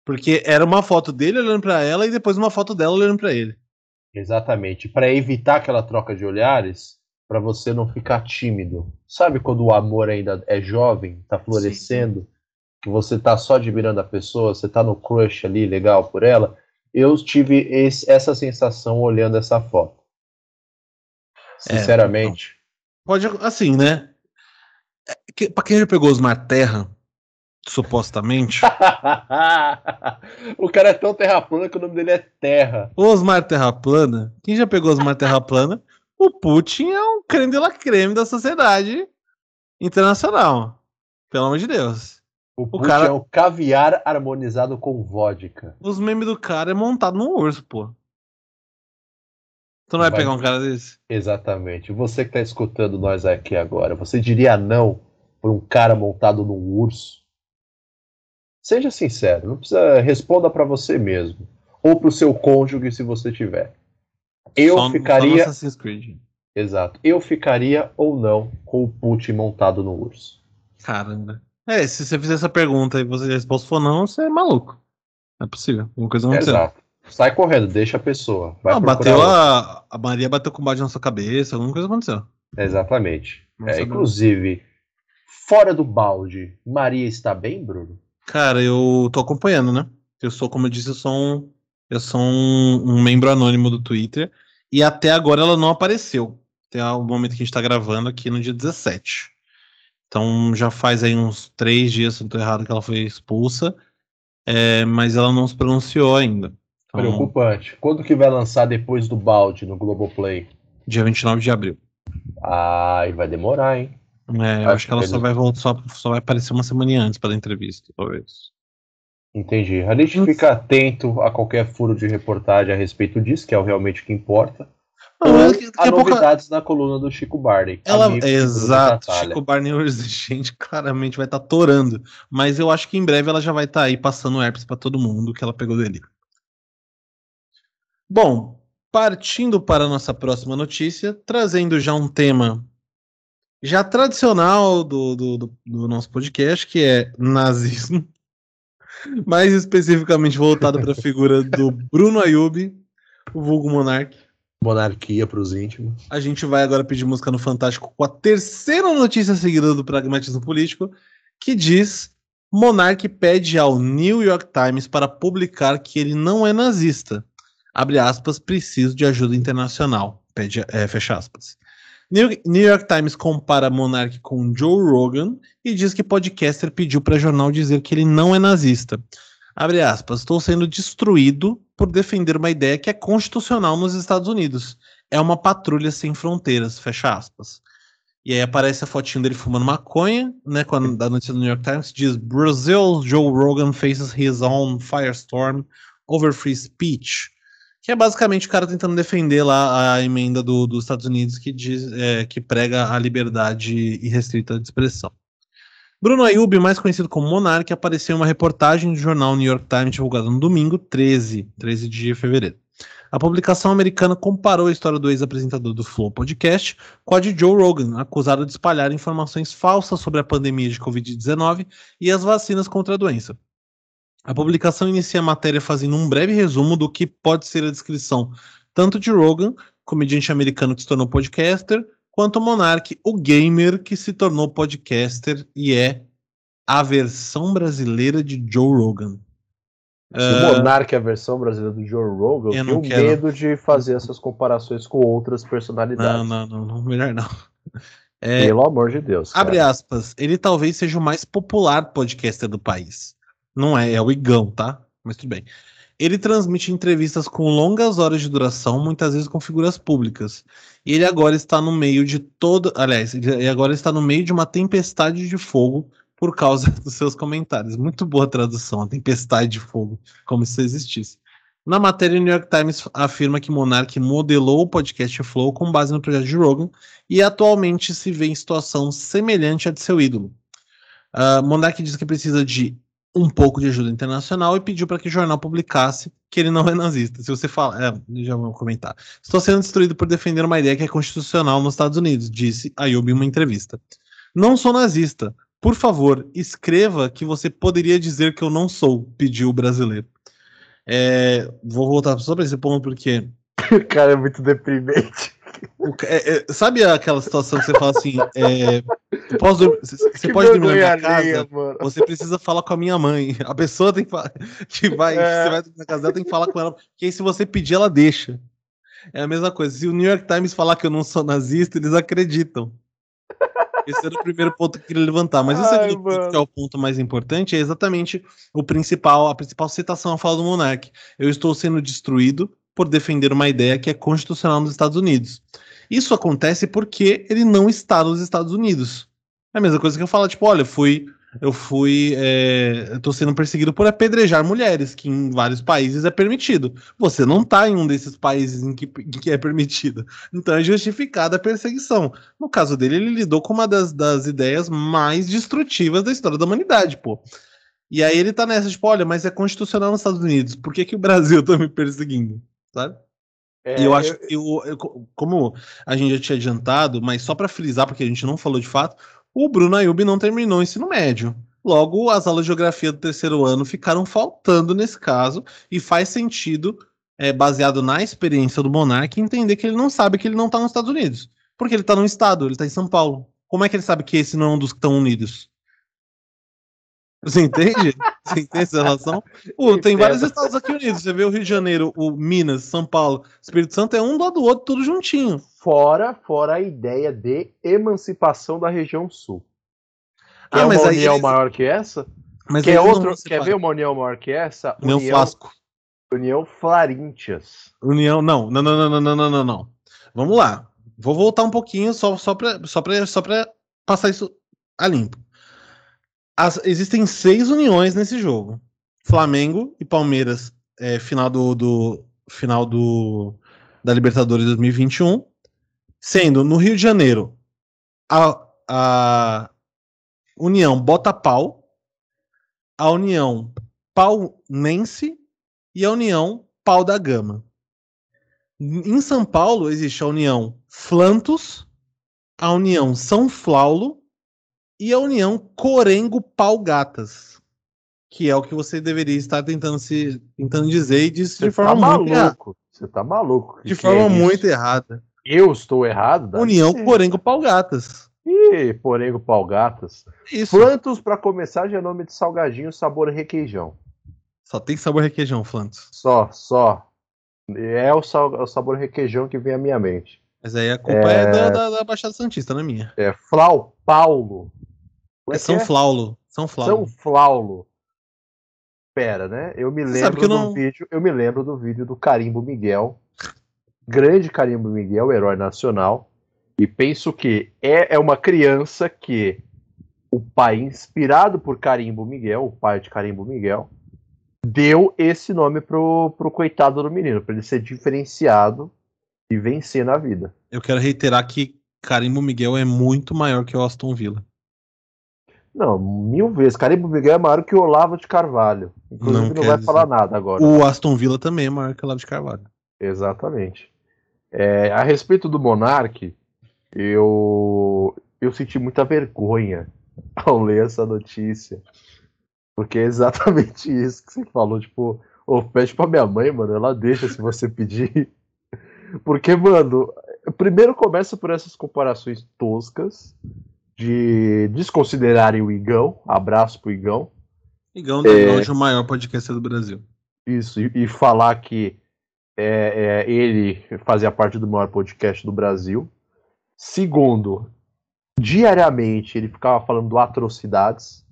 Porque era uma foto dele olhando pra ela e depois uma foto dela olhando pra ele. Exatamente. Para evitar aquela troca de olhares, para você não ficar tímido. Sabe quando o amor ainda é jovem, tá florescendo, que você tá só admirando a pessoa, você tá no crush ali, legal por ela? Eu tive esse- essa sensação olhando essa foto. É, Sinceramente. Pode, assim, né? É, que- Pra quem já pegou os Terra, supostamente, o cara é tão terra plana que o nome dele é Terra. Osmar Terra Plana, quem já pegou Osmar Terra Plana, o Putin é um creme de la creme da sociedade internacional. Pelo amor de Deus. O, Putin cara- é o caviar harmonizado com vodka. Os memes do cara é montado num urso, pô. Tu não vai, Vai- pegar um cara desse? Exatamente. Você que está escutando nós aqui agora, você diria não por um cara montado num urso? Seja sincero, não precisa responda para você mesmo ou para o seu cônjuge se você tiver. Eu Só- só ficaria, Assassin's Creed. exato. Eu ficaria ou não com o Putin montado no urso. Caramba. É, se você fizer essa pergunta e você a resposta for não, você é maluco. Não é possível. Alguma coisa aconteceu. Exato. Sai correndo, deixa a pessoa. Vai Ah, procurar bateu a, a Maria bateu com bode na sua cabeça, alguma coisa aconteceu. Exatamente. Não É, inclusive, fora do balde, Maria está bem, Bruno? Cara, eu tô acompanhando, né? Eu sou, como eu disse, eu sou um, eu sou um, um membro anônimo do Twitter. E até agora ela não apareceu. Até o momento que a gente tá gravando aqui no dia 17. Então já faz aí uns três dias, se não tô errado, que ela foi expulsa. É, mas ela não se pronunciou ainda. Então, Preocupante. Quando que vai lançar depois do balde no Globoplay? dia 29 de abril. Ai, vai demorar, hein? É, eu Acho acho que ela só vai voltar, só, só vai aparecer uma semana antes para entrevista, talvez. Entendi. A gente fica atento a qualquer furo de reportagem a respeito disso, que é o realmente o que importa. Não, Ou é daqui a a pouco- novidades na coluna do Chico Barney. Ela, exato. Chico Barney gente claramente vai estar torando, mas eu acho que em breve ela já vai estar aí passando herpes para todo mundo que ela pegou dele. Bom, partindo para a nossa próxima notícia, trazendo já um tema já tradicional do, do, do, do nosso podcast, que é nazismo, mais especificamente voltado para a figura do Bruno Ayub, o vulgo monarca. Monarquia para os íntimos. A gente vai agora pedir música no Fantástico com a terceira notícia seguida do pragmatismo político, que diz: Monark pede ao New York Times para publicar que ele não é nazista. Abre aspas, preciso de ajuda internacional. Pede, é, fecha aspas. New, New York Times compara Monark com Joe Rogan e diz que podcaster pediu para jornal dizer que ele não é nazista. Abre aspas, estou sendo destruído por defender uma ideia que é constitucional nos Estados Unidos. É uma patrulha sem fronteiras, fecha aspas. E aí aparece a fotinho dele fumando maconha, né? A, da notícia do New York Times, diz Brazil, Joe Rogan faces his own firestorm over free speech. Que é basicamente o cara tentando defender lá a emenda do- dos Estados Unidos que, diz, é, que prega a liberdade irrestrita de expressão. Bruno Ayub, mais conhecido como Monark, apareceu em uma reportagem do jornal New York Times divulgada no domingo 13, 13 de fevereiro. A publicação americana comparou a história do ex-apresentador do Flow Podcast com a de Joe Rogan, acusado de espalhar informações falsas sobre a pandemia de Covid-19 e as vacinas contra a doença. A publicação inicia a matéria fazendo um breve resumo do que pode ser a descrição tanto de Rogan, comediante americano que se tornou podcaster, quanto Monark, o gamer que se tornou podcaster e é a versão brasileira de Joe Rogan. Se o Monark é a versão brasileira do Joe Rogan, Eu tenho quero. medo de fazer essas comparações com outras personalidades. não, não, não, melhor não. É, Pelo amor de Deus. Cara. Abre aspas. Ele talvez seja o mais popular podcaster do país. Não é, é o Igão, tá? Mas tudo bem. Ele transmite entrevistas com longas horas de duração, muitas vezes com figuras públicas. E ele agora está no meio de todo. Aliás, ele agora está no meio de uma tempestade de fogo por causa dos seus comentários. Muito boa tradução, a tempestade de fogo, como se existisse. Na matéria, o New York Times afirma que Monark modelou o podcast Flow com base no projeto de Rogan e atualmente se vê em situação semelhante à de seu ídolo. Uh, Monark diz que precisa de um pouco de ajuda internacional e pediu para que o jornal publicasse que ele não é nazista. Se você fala, é, já vou comentar. Estou sendo destruído por defender uma ideia que é constitucional nos Estados Unidos, disse Ayub em uma entrevista. Não sou nazista. Por favor, escreva que você poderia dizer que eu não sou, pediu o brasileiro. É, vou voltar sobre esse ponto porque. cara é muito deprimente. É, é, sabe aquela situação que você fala assim: é, posso, você pode dormir na minha casa, você precisa falar com a minha mãe. A pessoa tem que, que vai, é. você vai na casa dela, tem que falar com ela, porque aí se você pedir, ela deixa. É a mesma coisa. Se o New York Times falar que eu não sou nazista, eles acreditam. Esse era o primeiro ponto que eu queria levantar. Mas o segundo ponto, que é o ponto mais importante, é exatamente o principal, a principal citação à fala do Monark. Eu estou sendo destruído por defender uma ideia que é constitucional nos Estados Unidos. Isso acontece porque ele não está nos Estados Unidos. É a mesma coisa que eu falo, tipo, olha, fui eu fui. É, eu tô sendo perseguido por apedrejar mulheres, que em vários países é permitido. Você não tá em um desses países em que, em que é permitido. Então é justificada a perseguição. No caso dele, ele lidou com uma das, das ideias mais destrutivas da história da humanidade, pô. E aí ele tá nessa, tipo, olha, mas é constitucional nos Estados Unidos, por que, que o Brasil tá me perseguindo? Sabe? É, e eu acho que, eu, eu, como a gente já tinha adiantado, mas só para frisar, porque a gente não falou de fato, o Bruno Ayub não terminou o ensino médio. Logo, as aulas de geografia do terceiro ano ficaram faltando nesse caso, e faz sentido, é, baseado na experiência do Monark, entender que ele não sabe que ele não está nos Estados Unidos. Porque ele está no estado, ele está em São Paulo. Como é que ele sabe que esse não é um dos que estão unidos? Você entende? Você entende essa relação? Pô, tem vários estados aqui unidos. Você vê o Rio de Janeiro, o Minas, São Paulo, Espírito Santo é um do lado do outro, tudo juntinho. Fora, fora a ideia de emancipação da região sul. Ah, mas uma união eles... maior que essa? Mas quer, outro, quer ver uma união maior que essa? União, união Flasco. União Flaríntias. União, não, não, não, não, não, não, não, não. Vamos lá. Vou voltar um pouquinho só, só para só só passar isso a limpo. As, existem seis uniões nesse jogo. Flamengo e Palmeiras, é, final do, do final do da Libertadores 2021, sendo no Rio de Janeiro a, a União Bota Pau, a União Paunense e a União Pau da Gama. Em São Paulo existe a União Flantos, a União São Flaulo e a união Corengo-Pau-Gatas, que é o que você deveria estar tentando se tentando dizer e disse de forma tá muito maluco. Você tá maluco. De forma é muito errada. Eu estou errado? União Corengo-Pau-Gatas. Ih, Porengo Pau-Gatas. Isso. Plantos, para começar, já é nome de salgadinho, sabor requeijão. Só tem sabor requeijão, Flantos. Só, só. É o, sal, é o sabor requeijão que vem à minha mente. Mas aí a culpa é, é da, da, da, Baixada Santista, não é minha. É Flau Paulo. É, é São é? Flaulo. São Flaulo. São Flaulo. Pera, né? Eu me lembro do não... vídeo, eu me lembro do vídeo do Carimbo Miguel. Grande Carimbo Miguel, herói nacional. E penso que é, é uma criança que o pai, inspirado por Carimbo Miguel, o pai de Carimbo Miguel, deu esse nome pro, pro coitado do menino, para ele ser diferenciado e vencer na vida. Eu quero reiterar que Carimbo Miguel é muito maior que o Aston Villa. Não, mil vezes. Carimbo Miguel é maior que o Olavo de Carvalho. Inclusive não, não vai dizer. falar nada agora. O Aston Villa também é maior que o Olavo de Carvalho. Exatamente. É, a respeito do Monark, eu, eu senti muita vergonha ao ler essa notícia. Porque é exatamente isso que você falou. Tipo, oh, pede pra minha mãe, mano. Ela deixa se você pedir. Porque, mano, primeiro começa por essas comparações toscas de desconsiderarem o Igão. Abraço pro Igão. Igão da é, o maior podcast do Brasil. Isso, e, e falar que é, é, ele fazia parte do maior podcast do Brasil. Segundo, diariamente ele ficava falando atrocidades,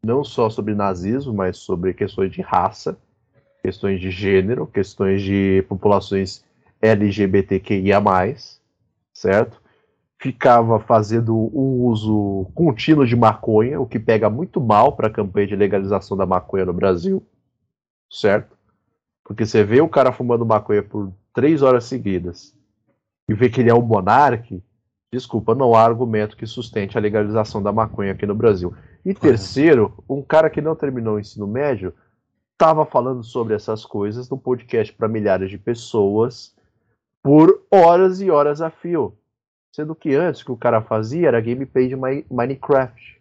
não só sobre nazismo, mas sobre questões de raça, questões de gênero, questões de populações LGBTQIA, certo? Ficava fazendo um uso contínuo de maconha, o que pega muito mal para a campanha de legalização da maconha no Brasil, certo? Porque você vê o cara fumando maconha por três horas seguidas e vê que ele é um monarque, desculpa, não há argumento que sustente a legalização da maconha aqui no Brasil. E terceiro, um cara que não terminou o ensino médio estava falando sobre essas coisas no podcast para milhares de pessoas por horas e horas a fio. Sendo que antes o que o cara fazia era gameplay de Minecraft.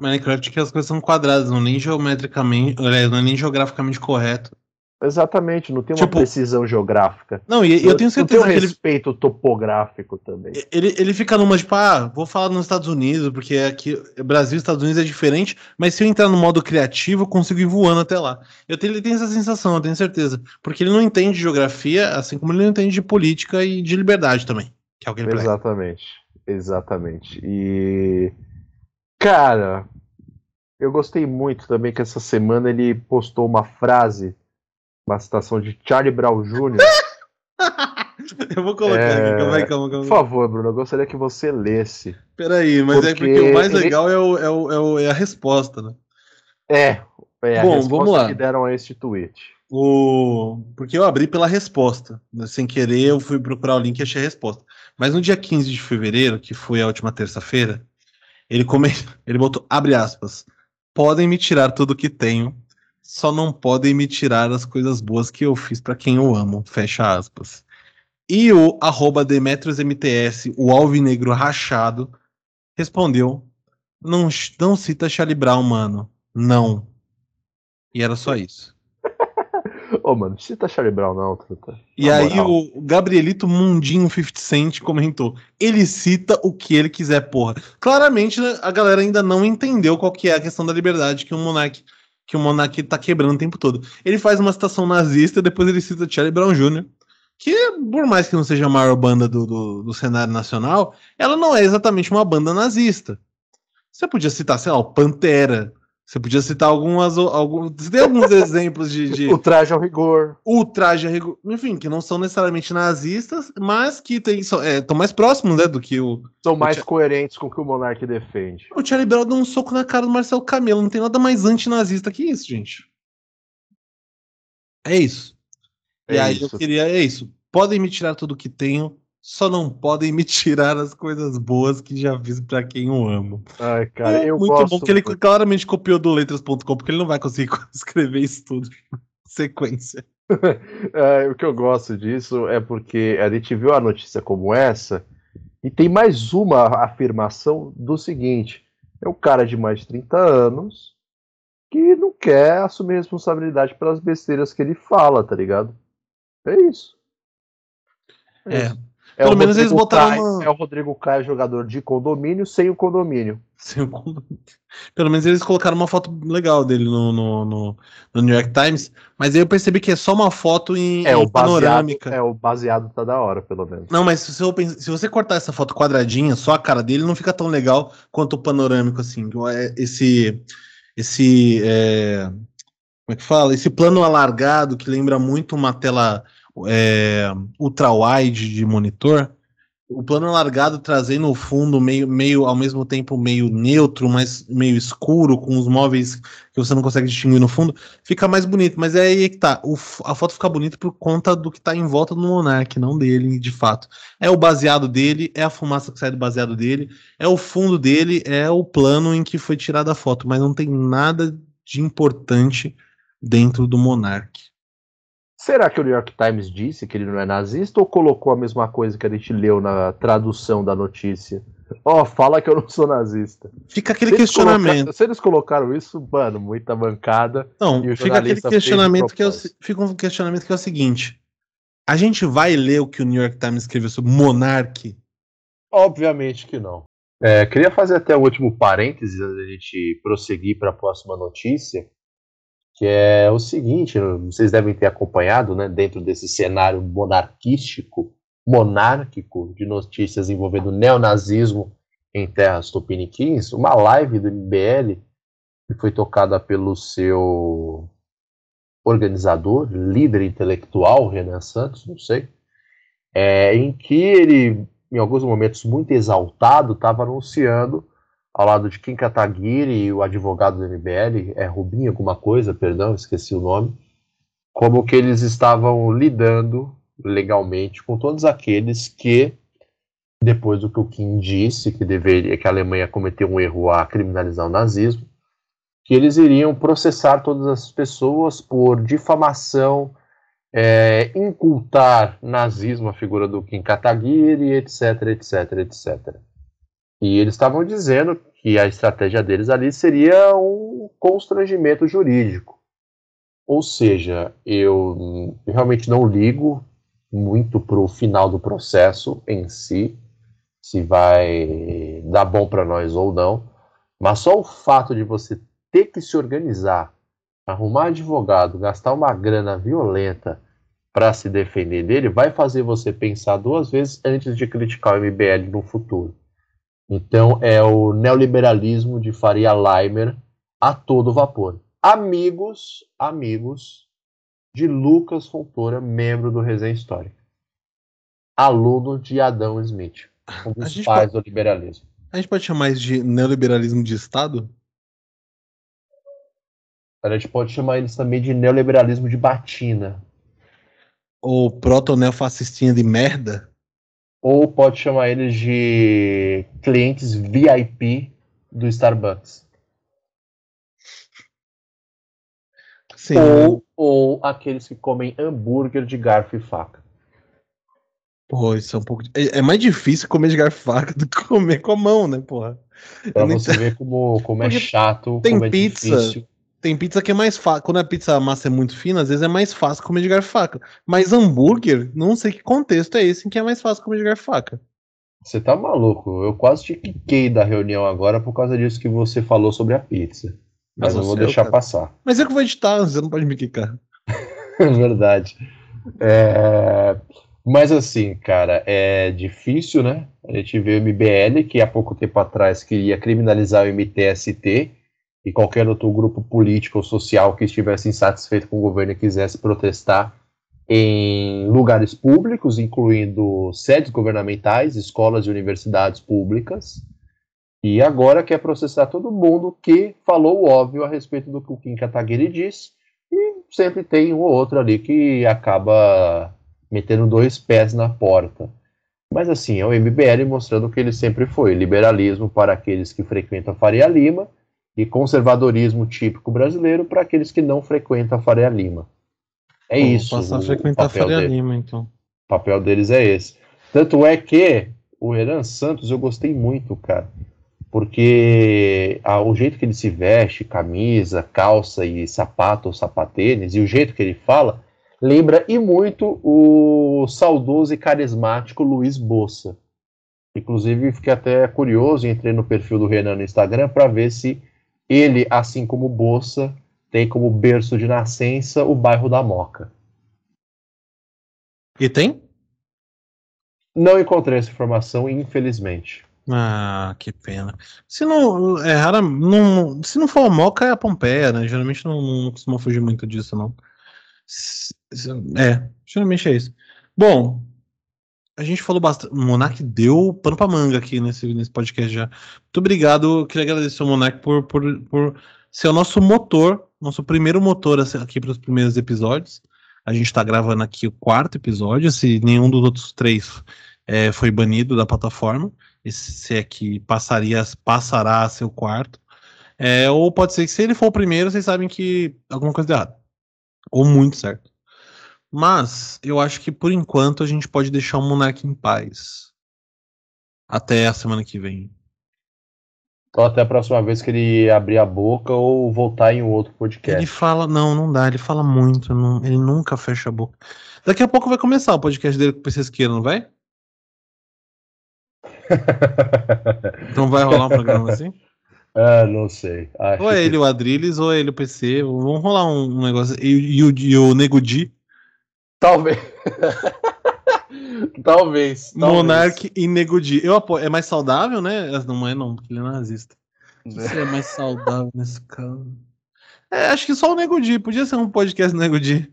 Minecraft que as coisas são quadradas, não nem geometricamente, não é nem geograficamente correto. Exatamente, não tem uma tipo, precisão geográfica. Não, e eu tenho certeza não tem um respeito ele, topográfico também. Ele, ele fica numa, tipo, ah, vou falar nos Estados Unidos, porque aqui, Brasil e Estados Unidos é diferente, mas se eu entrar no modo criativo, eu consigo ir voando até lá. Eu tenho, ele tem essa sensação, eu tenho certeza. Porque ele não entende de geografia, assim como ele não entende de política e de liberdade também. Que é o ele Exatamente, exatamente. E. Cara, eu gostei muito também que essa semana ele postou uma frase uma citação de Charlie Brown Jr. eu vou colocar é... aqui, calma aí, calma, calma. Por favor, Bruno, eu gostaria que você lesse. Peraí, mas é porque é porque o mais legal é, o, é, o, é, o, é, a resposta, né? É, é a Bom, resposta vamos lá. que deram a este tweet. O... Porque eu abri pela resposta. Né? Sem querer, eu fui procurar o link e achei a resposta. Mas no dia 15 de fevereiro, que foi a última terça-feira, ele, come... ele botou, abre aspas, podem me tirar tudo que tenho, só não podem me tirar as coisas boas que eu fiz para quem eu amo. Fecha aspas. E o arroba DemetriosMTS, o alvinegro rachado, respondeu: Não, não cita Charlie Brown, mano. Não. E era só isso. Ô, oh, mano, cita Charlie Brown, não, truta. E aí moral. o Gabrielito Mundinho 50 Cent comentou: ele cita o que ele quiser, porra. Claramente né, a galera ainda não entendeu qual que é a questão da liberdade que o Monark que o Monark tá quebrando o tempo todo. Ele faz uma citação nazista, depois ele cita Charlie Brown Jr., que, por mais que não seja a maior banda do, do, do cenário nacional, ela não é exatamente uma banda nazista. Você podia citar, sei lá, o Pantera, você podia citar algumas. Alguns, tem alguns exemplos de, de. O traje ao rigor. O traje ao rigor. Enfim, que não são necessariamente nazistas, mas que estão é, mais próximos né, do que o. São mais o coerentes com o que o Monark defende. O Charlie Brown deu um soco na cara do Marcelo Camelo. Não tem nada mais antinazista que isso, gente. É isso. É e aí isso. eu queria. É isso. Podem me tirar tudo que tenho, só não podem me tirar as coisas boas que já fiz para quem eu amo. Ai, cara, é eu muito gosto bom que ele claramente copiou do letras.com, porque ele não vai conseguir escrever isso tudo em sequência. é, o que eu gosto disso é porque a gente viu a notícia como essa e tem mais uma afirmação do seguinte: é o cara de mais de 30 anos que não quer assumir responsabilidade pelas besteiras que ele fala, tá ligado? É isso. É. é. Isso. É Pelo menos eles botaram Caio, uma... É o Rodrigo Caio, jogador de condomínio, sem o condomínio. Sem o condomínio. Pelo menos eles colocaram uma foto legal dele no, no, no, no New York Times, mas aí eu percebi que é só uma foto em, é, em o panorâmica. Baseado, é, o baseado tá da hora, pelo menos. Não, mas se você, se você cortar essa foto quadradinha, só a cara dele, não fica tão legal quanto o panorâmico, assim. É, esse... Esse... É, como é que fala? Esse plano alargado que lembra muito uma tela é, ultra-wide de monitor, o plano largado trazendo o fundo meio, meio ao mesmo tempo meio neutro, mas meio escuro, com os móveis que você não consegue distinguir no fundo, fica mais bonito. Mas é aí que tá. O, a foto fica bonita por conta do que tá em volta do Monark, não dele, de fato. É o baseado dele, é a fumaça que sai do baseado dele, é o fundo dele, é o plano em que foi tirada a foto, mas não tem nada de importante dentro do Monark. Será que o New York Times disse que ele não é nazista ou colocou a mesma coisa que a gente leu na tradução da notícia? Ó, oh, fala que eu não sou nazista. Fica aquele se questionamento. se eles colocaram isso, mano, muita bancada. Não, fica aquele questionamento que é o, fica um questionamento que é o seguinte: a gente vai ler o que o New York Times escreveu sobre Monark? Obviamente que não. É, queria fazer até o um último parênteses antes da gente prosseguir para a próxima notícia que é o seguinte, vocês devem ter acompanhado, né, dentro desse cenário monarquístico, monárquico de notícias envolvendo neonazismo em terras tupiniquins, uma live do MBL que foi tocada pelo seu organizador, líder intelectual, Renan Santos, não sei, é, em que ele, em alguns momentos muito exaltado, estava anunciando ao lado de Kim Kataguiri e o advogado do MBL, é Rubinho alguma coisa, perdão, esqueci o nome, como que eles estavam lidando legalmente com todos aqueles que, depois do que o Kim disse, que deveria que a Alemanha cometeu um erro a criminalizar o nazismo, que eles iriam processar todas as pessoas por difamação, é, incultar nazismo, a figura do Kim Kataguiri, etc, etc, etc. E eles estavam dizendo que a estratégia deles ali seria um constrangimento jurídico. Ou seja, eu realmente não ligo muito para o final do processo em si, se vai dar bom para nós ou não, mas só o fato de você ter que se organizar, arrumar advogado, gastar uma grana violenta para se defender dele, vai fazer você pensar duas vezes antes de criticar o MBL no futuro. Então é o neoliberalismo de Faria Leimer a todo vapor. Amigos, amigos de Lucas Fontoura, membro do Resenha Histórica. Aluno de Adão Smith, um dos pais pode, do liberalismo. A gente pode chamar isso de neoliberalismo de Estado? A gente pode chamar eles também de neoliberalismo de batina. Ou proto-neofascistinha de merda? Ou pode chamar eles de clientes VIP do Starbucks. Sim. Ou, ou aqueles que comem hambúrguer de garfo e faca. Pô, isso é um pouco. É, é mais difícil comer de garfo e faca do que comer com a mão, né, porra? Pra você ver como, como é chato, tem como é pizza, difícil. Tem pizza que é mais fácil. Quando a pizza a massa é muito fina, às vezes é mais fácil comer de garfo e faca. Mas hambúrguer, não sei que contexto é esse em que é mais fácil comer de garfo e faca. Você tá maluco? Eu quase te quiquei da reunião agora por causa disso que você falou sobre a pizza. Mas, eu vou deixar cara. passar. Mas eu que vou editar, você não pode me quicar. é verdade. É... Mas assim, cara, é difícil, né? A gente vê o MBL, que há pouco tempo atrás queria criminalizar o MTST, e qualquer outro grupo político ou social que estivesse insatisfeito com o governo e quisesse protestar em lugares públicos, incluindo sedes governamentais, escolas e universidades públicas. E agora quer processar todo mundo que falou o óbvio a respeito do que o Kim Kataguiri disse. E sempre tem um ou outro ali que acaba metendo dois pés na porta. Mas assim, é o MBL mostrando que ele sempre foi liberalismo para aqueles que frequentam Faria Lima e conservadorismo típico brasileiro para aqueles que não frequentam a Faria Lima. É Pô, isso. Passar a frequentar a Faria dele. Lima, então. O papel deles é esse. Tanto é que o Renan Santos eu gostei muito, cara. Porque ah, o jeito que ele se veste, camisa, calça e sapato ou sapatênis, e o jeito que ele fala, lembra e muito o saudoso e carismático Luiz Bossa. Inclusive, fiquei até curioso, entrei no perfil do Renan no Instagram para ver se ele, assim como Bolsa, tem como berço de nascença o bairro da Moca. E tem? Não encontrei essa informação, infelizmente. Ah, que pena. Se não, é rara, não, se não for a Moca, é a Pompeia, né? Geralmente não, não costuma fugir muito disso, não. É, geralmente é isso. Bom, a gente falou bastante. O Monark deu pano pra manga aqui nesse, nesse podcast já. Muito obrigado. Queria agradecer ao Monark por, por, por ser o nosso motor, nosso primeiro motor aqui para os primeiros episódios. A gente está gravando aqui o quarto episódio. Se nenhum dos outros três é, foi banido da plataforma, esse aqui passaria, passará a ser o quarto. É, ou pode ser que se ele for o primeiro, vocês sabem que alguma coisa deu errado. Ou muito certo. Mas eu acho que por enquanto a gente pode deixar o Monark em paz. Até a semana que vem. Então até a próxima vez que ele abrir a boca ou voltar em um outro podcast. Ele fala, não, não dá, ele fala muito, não, ele nunca fecha a boca. Daqui a pouco vai começar o podcast dele com o PC não vai? então vai rolar um programa assim? Ah, não sei. Acho ou é que... ele o Adrilles, ou é ele o PC. Vamos rolar um, um negócio. E, e, e, o, e o Nego Di Talvez. talvez, talvez. Monark e Negudi. Eu apoio. É mais saudável, né? Não é, não, porque ele é nazista. Você é mais saudável nesse caso. É, acho que só o Negudi. Podia ser um podcast do Negudi.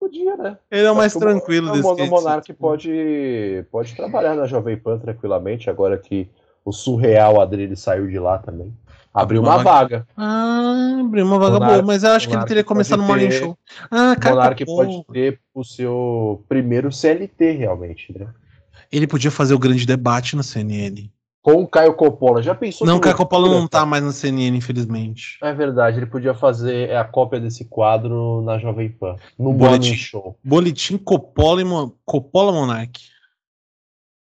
Podia, né? Ele é o mais tranquilo o, desse O Monark pode, pode trabalhar na Jovem Pan tranquilamente, agora que o surreal Adrilho saiu de lá também. Abriu uma, vaga. Ah, abriu uma vaga Monark, boa, mas eu acho que ele teria começado no Morning Show. Ah, cara. Monark pode ter o seu primeiro CLT, realmente, né? Ele podia fazer o grande debate na CNN. Com o Caio Coppola. Já pensou Não, o Caio Coppola não tá mais na CNN, infelizmente. É verdade, ele podia fazer a cópia desse quadro na Jovem Pan. No Boletim, Morning Show. Boletim Coppola, e Mo... Coppola Monark.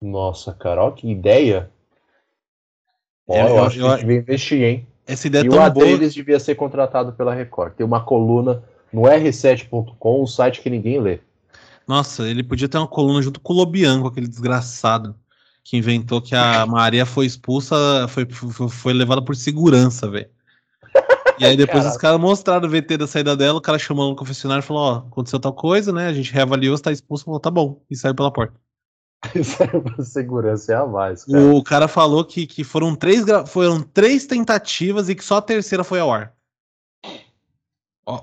Nossa, Carol, que ideia. Ó, eu, eu, acho eu, que a gente devia investir, hein? Essa ideia é e tão o Adriles devia ser contratado pela Record. Tem uma coluna no r7.com, um site que ninguém lê. Nossa, ele podia ter uma coluna junto com o Lobianco, aquele desgraçado que inventou que a Maria foi expulsa, foi, foi, foi levada por segurança, velho. E aí depois Caraca. os caras mostraram o VT da saída dela, o cara chamou no confessionário e falou, ó, aconteceu tal coisa, né? A gente reavaliou, você tá expulso, falou, tá bom, e saiu pela porta. Pra segurança é a mais, cara. O cara falou que, que foram, três, foram três tentativas e que só a terceira foi ao ar. Ó,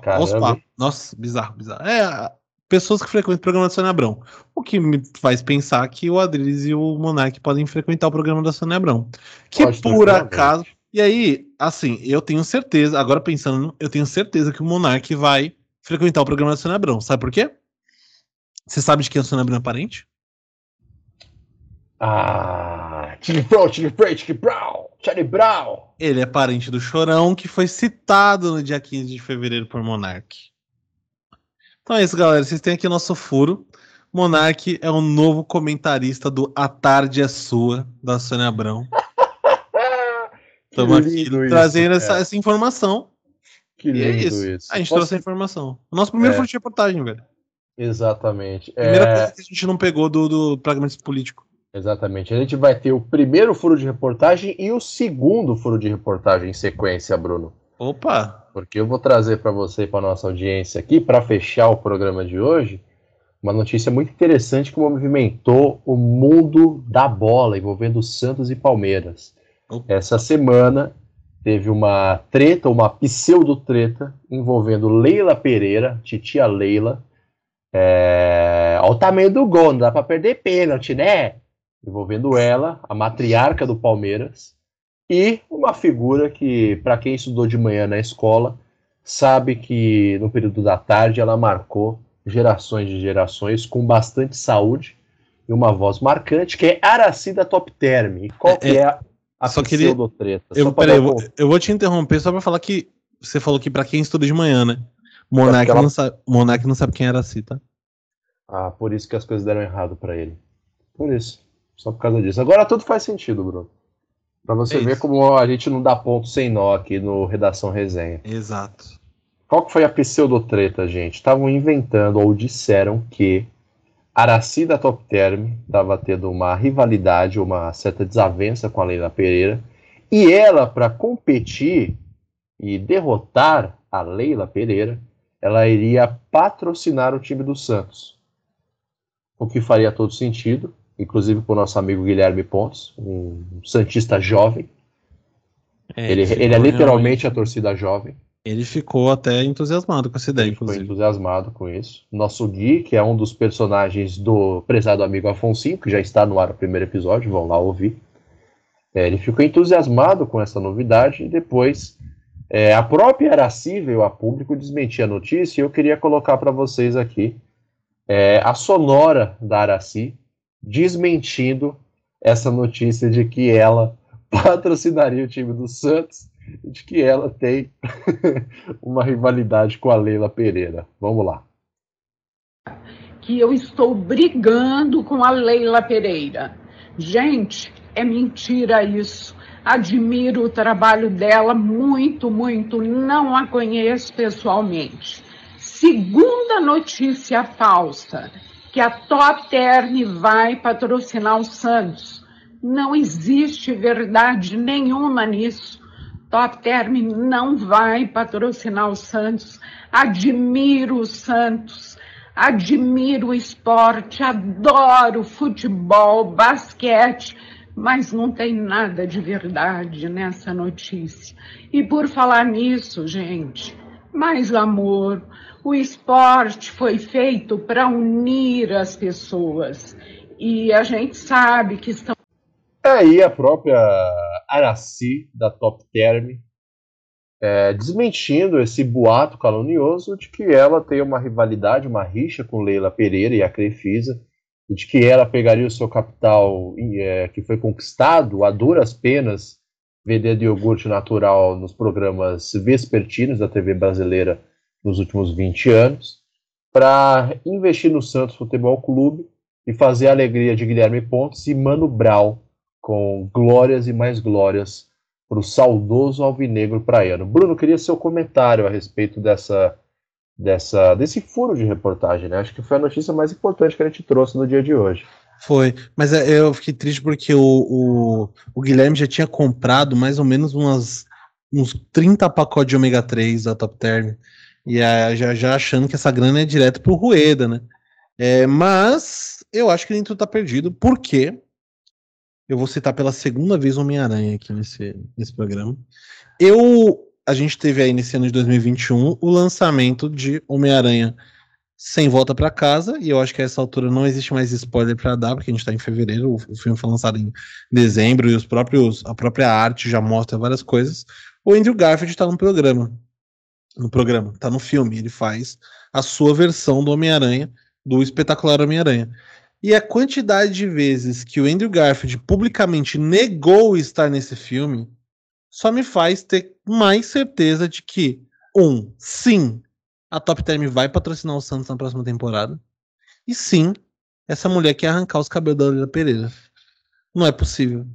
Nossa, bizarro, bizarro. É, pessoas que frequentam o programa da Sônia Abrão. O que me faz pensar que o Adriles e o Monark podem frequentar o programa da Sônia Abrão. Que Pode por acaso. E aí, assim, eu tenho certeza, agora pensando, eu tenho certeza que o Monark vai frequentar o programa da Sônia Abrão. Sabe por quê? Você sabe de quem a Sônia Abrão é parente? Ah, Chili Brown, Chili Brown, Chili Brown, Charlie Brown. Ele é parente do Chorão, que foi citado no dia 15 de fevereiro por Monark. Então é isso, galera. Vocês têm aqui nosso furo. Monark é o novo comentarista do A Tarde é Sua, da Sônia Abrão. Estamos aqui isso, trazendo essa, essa, informação. Que lindo é isso. isso. A gente Posso... trouxe a informação. O nosso primeiro é. furo de reportagem, velho. Exatamente. Primeira é... coisa que a gente não pegou do, do pragmatismo político. Exatamente. A gente vai ter o primeiro furo de reportagem e o segundo furo de reportagem em sequência, Bruno. Opa! Porque eu vou trazer para você e para nossa audiência aqui, para fechar o programa de hoje, uma notícia muito interessante que movimentou o mundo da bola, envolvendo Santos e Palmeiras. Opa. Essa semana teve uma treta, uma pseudo-treta, envolvendo Leila Pereira, titia Leila. É... Olha o tamanho do gol, não dá para perder pênalti, né? Envolvendo ela, a matriarca do Palmeiras, e uma figura que, para quem estudou de manhã na escola, sabe que no período da tarde ela marcou gerações de gerações com bastante saúde e uma voz marcante, que é Aracida Top Term. E qual é, que é a, a só pseudotreta? Eu, só peraí, eu, vou, eu vou te interromper só para falar que você falou que para quem estuda de manhã, né? Monark, ela... não sabe, Monark não sabe quem era Aracida. Ah, por isso que as coisas deram errado para ele. Por isso. Só por causa disso. Agora tudo faz sentido, Bruno. Pra você é ver como a gente não dá ponto sem nó aqui no Redação Resenha. Exato. Qual que foi a pseudotreta, gente? Estavam inventando ou disseram que Aracida Top Term estava tendo uma rivalidade, uma certa desavença com a Leila Pereira. E ela, para competir e derrotar a Leila Pereira, ela iria patrocinar o time do Santos. O que faria todo sentido, inclusive para o nosso amigo Guilherme Pontes, um Santista jovem. É, ele, ele é literalmente realmente... a torcida jovem. Ele ficou até entusiasmado com essa ideia, ele inclusive. Ficou entusiasmado com isso. Nosso Gui, que é um dos personagens do prezado amigo Afonso, que já está no ar o primeiro episódio, vão lá ouvir. É, ele ficou entusiasmado com essa novidade e depois é, a própria Araci veio a público desmentir a notícia e eu queria colocar para vocês aqui é, a sonora da Araci, desmentindo essa notícia de que ela patrocinaria o time do Santos e de que ela tem uma rivalidade com a Leila Pereira. Vamos lá. Que eu estou brigando com a Leila Pereira. Gente, é mentira isso. Admiro o trabalho dela muito, muito. Não a conheço pessoalmente. Segunda notícia falsa que a Top Term vai patrocinar o Santos. Não existe verdade nenhuma nisso. Top Term não vai patrocinar o Santos. Admiro o Santos, admiro o esporte, adoro futebol, basquete, mas não tem nada de verdade nessa notícia. E por falar nisso, gente, mais amor. O esporte foi feito para unir as pessoas. E a gente sabe que estão. Aí a própria Araci, da Top Term, é, desmentindo esse boato calunioso de que ela tem uma rivalidade, uma rixa com Leila Pereira e a Crefisa, e de que ela pegaria o seu capital é, que foi conquistado a duras penas vendendo iogurte natural nos programas vespertinos da TV brasileira nos últimos 20 anos, para investir no Santos Futebol Clube e fazer a alegria de Guilherme Pontes e Mano Brau com glórias e mais glórias para o saudoso alvinegro praiano. Bruno, queria seu comentário a respeito dessa, dessa, desse furo de reportagem, né? Acho que foi a notícia mais importante que a gente trouxe no dia de hoje. Foi, mas é, eu fiquei triste porque o, o, o Guilherme já tinha comprado mais ou menos umas, uns 30 pacotes de ômega 3 da Top Term, e é, já, já achando que essa grana é direto pro Rueda, né? É, mas eu acho que nem tudo tá perdido, porque eu vou citar pela segunda vez Homem-Aranha aqui nesse, nesse programa. Eu, a gente teve aí nesse ano de 2021 o lançamento de Homem-Aranha sem volta para casa, e eu acho que a essa altura não existe mais spoiler para dar, porque a gente tá em fevereiro, o, o, filme foi lançado em dezembro e os próprios a própria arte já mostra várias coisas. O Andrew Garfield tá no programa. No programa, tá no filme, ele faz a sua versão do Homem-Aranha, do espetacular Homem-Aranha. E a quantidade de vezes que o Andrew Garfield publicamente negou estar nesse filme só me faz ter mais certeza de que, um, sim, a Top Term vai patrocinar o Santos na próxima temporada. E sim, essa mulher quer arrancar os cabelos da Lila Pereira. Não é possível.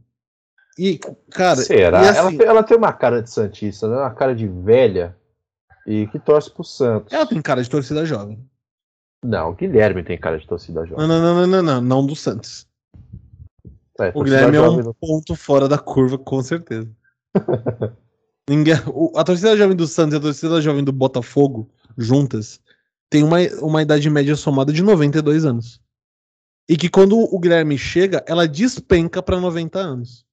E, cara. Será? Assim, ela, ela, tem uma cara de Santista, né? Uma cara de velha e que torce pro Santos. Ela tem cara de torcida jovem. Não, o Guilherme tem cara de torcida jovem. Não, não, não, não, não, não, não do Santos. É, o Guilherme é um ponto fora da curva, com certeza. Ninguém, a torcida jovem do Santos e a torcida jovem do Botafogo juntas têm uma, uma idade média somada de 92 anos. E que quando o Guilherme chega, ela despenca para 90 anos.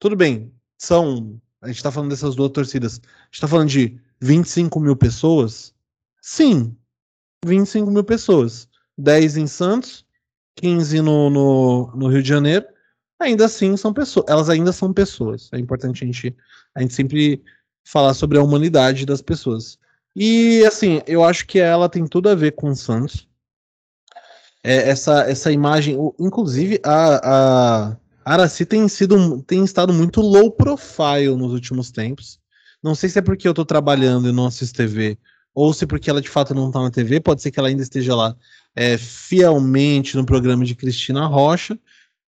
Tudo bem, são. A gente tá falando dessas duas torcidas. A gente tá falando de 25 mil pessoas? Sim, 25 mil pessoas. 10 em Santos, 15 no, no, no Rio de Janeiro. Ainda assim são pessoas. Elas ainda são pessoas. É importante a gente, a gente sempre falar sobre a humanidade das pessoas. E assim, eu acho que ela tem tudo a ver com o Santos. É, essa, essa imagem, inclusive a, a Araci tem sido tem estado muito low profile nos últimos tempos. Não sei se é porque eu tô trabalhando e não assisto TV, ou se porque ela de fato não tá na TV, pode ser que ela ainda esteja lá é, fielmente no programa de Cristina Rocha,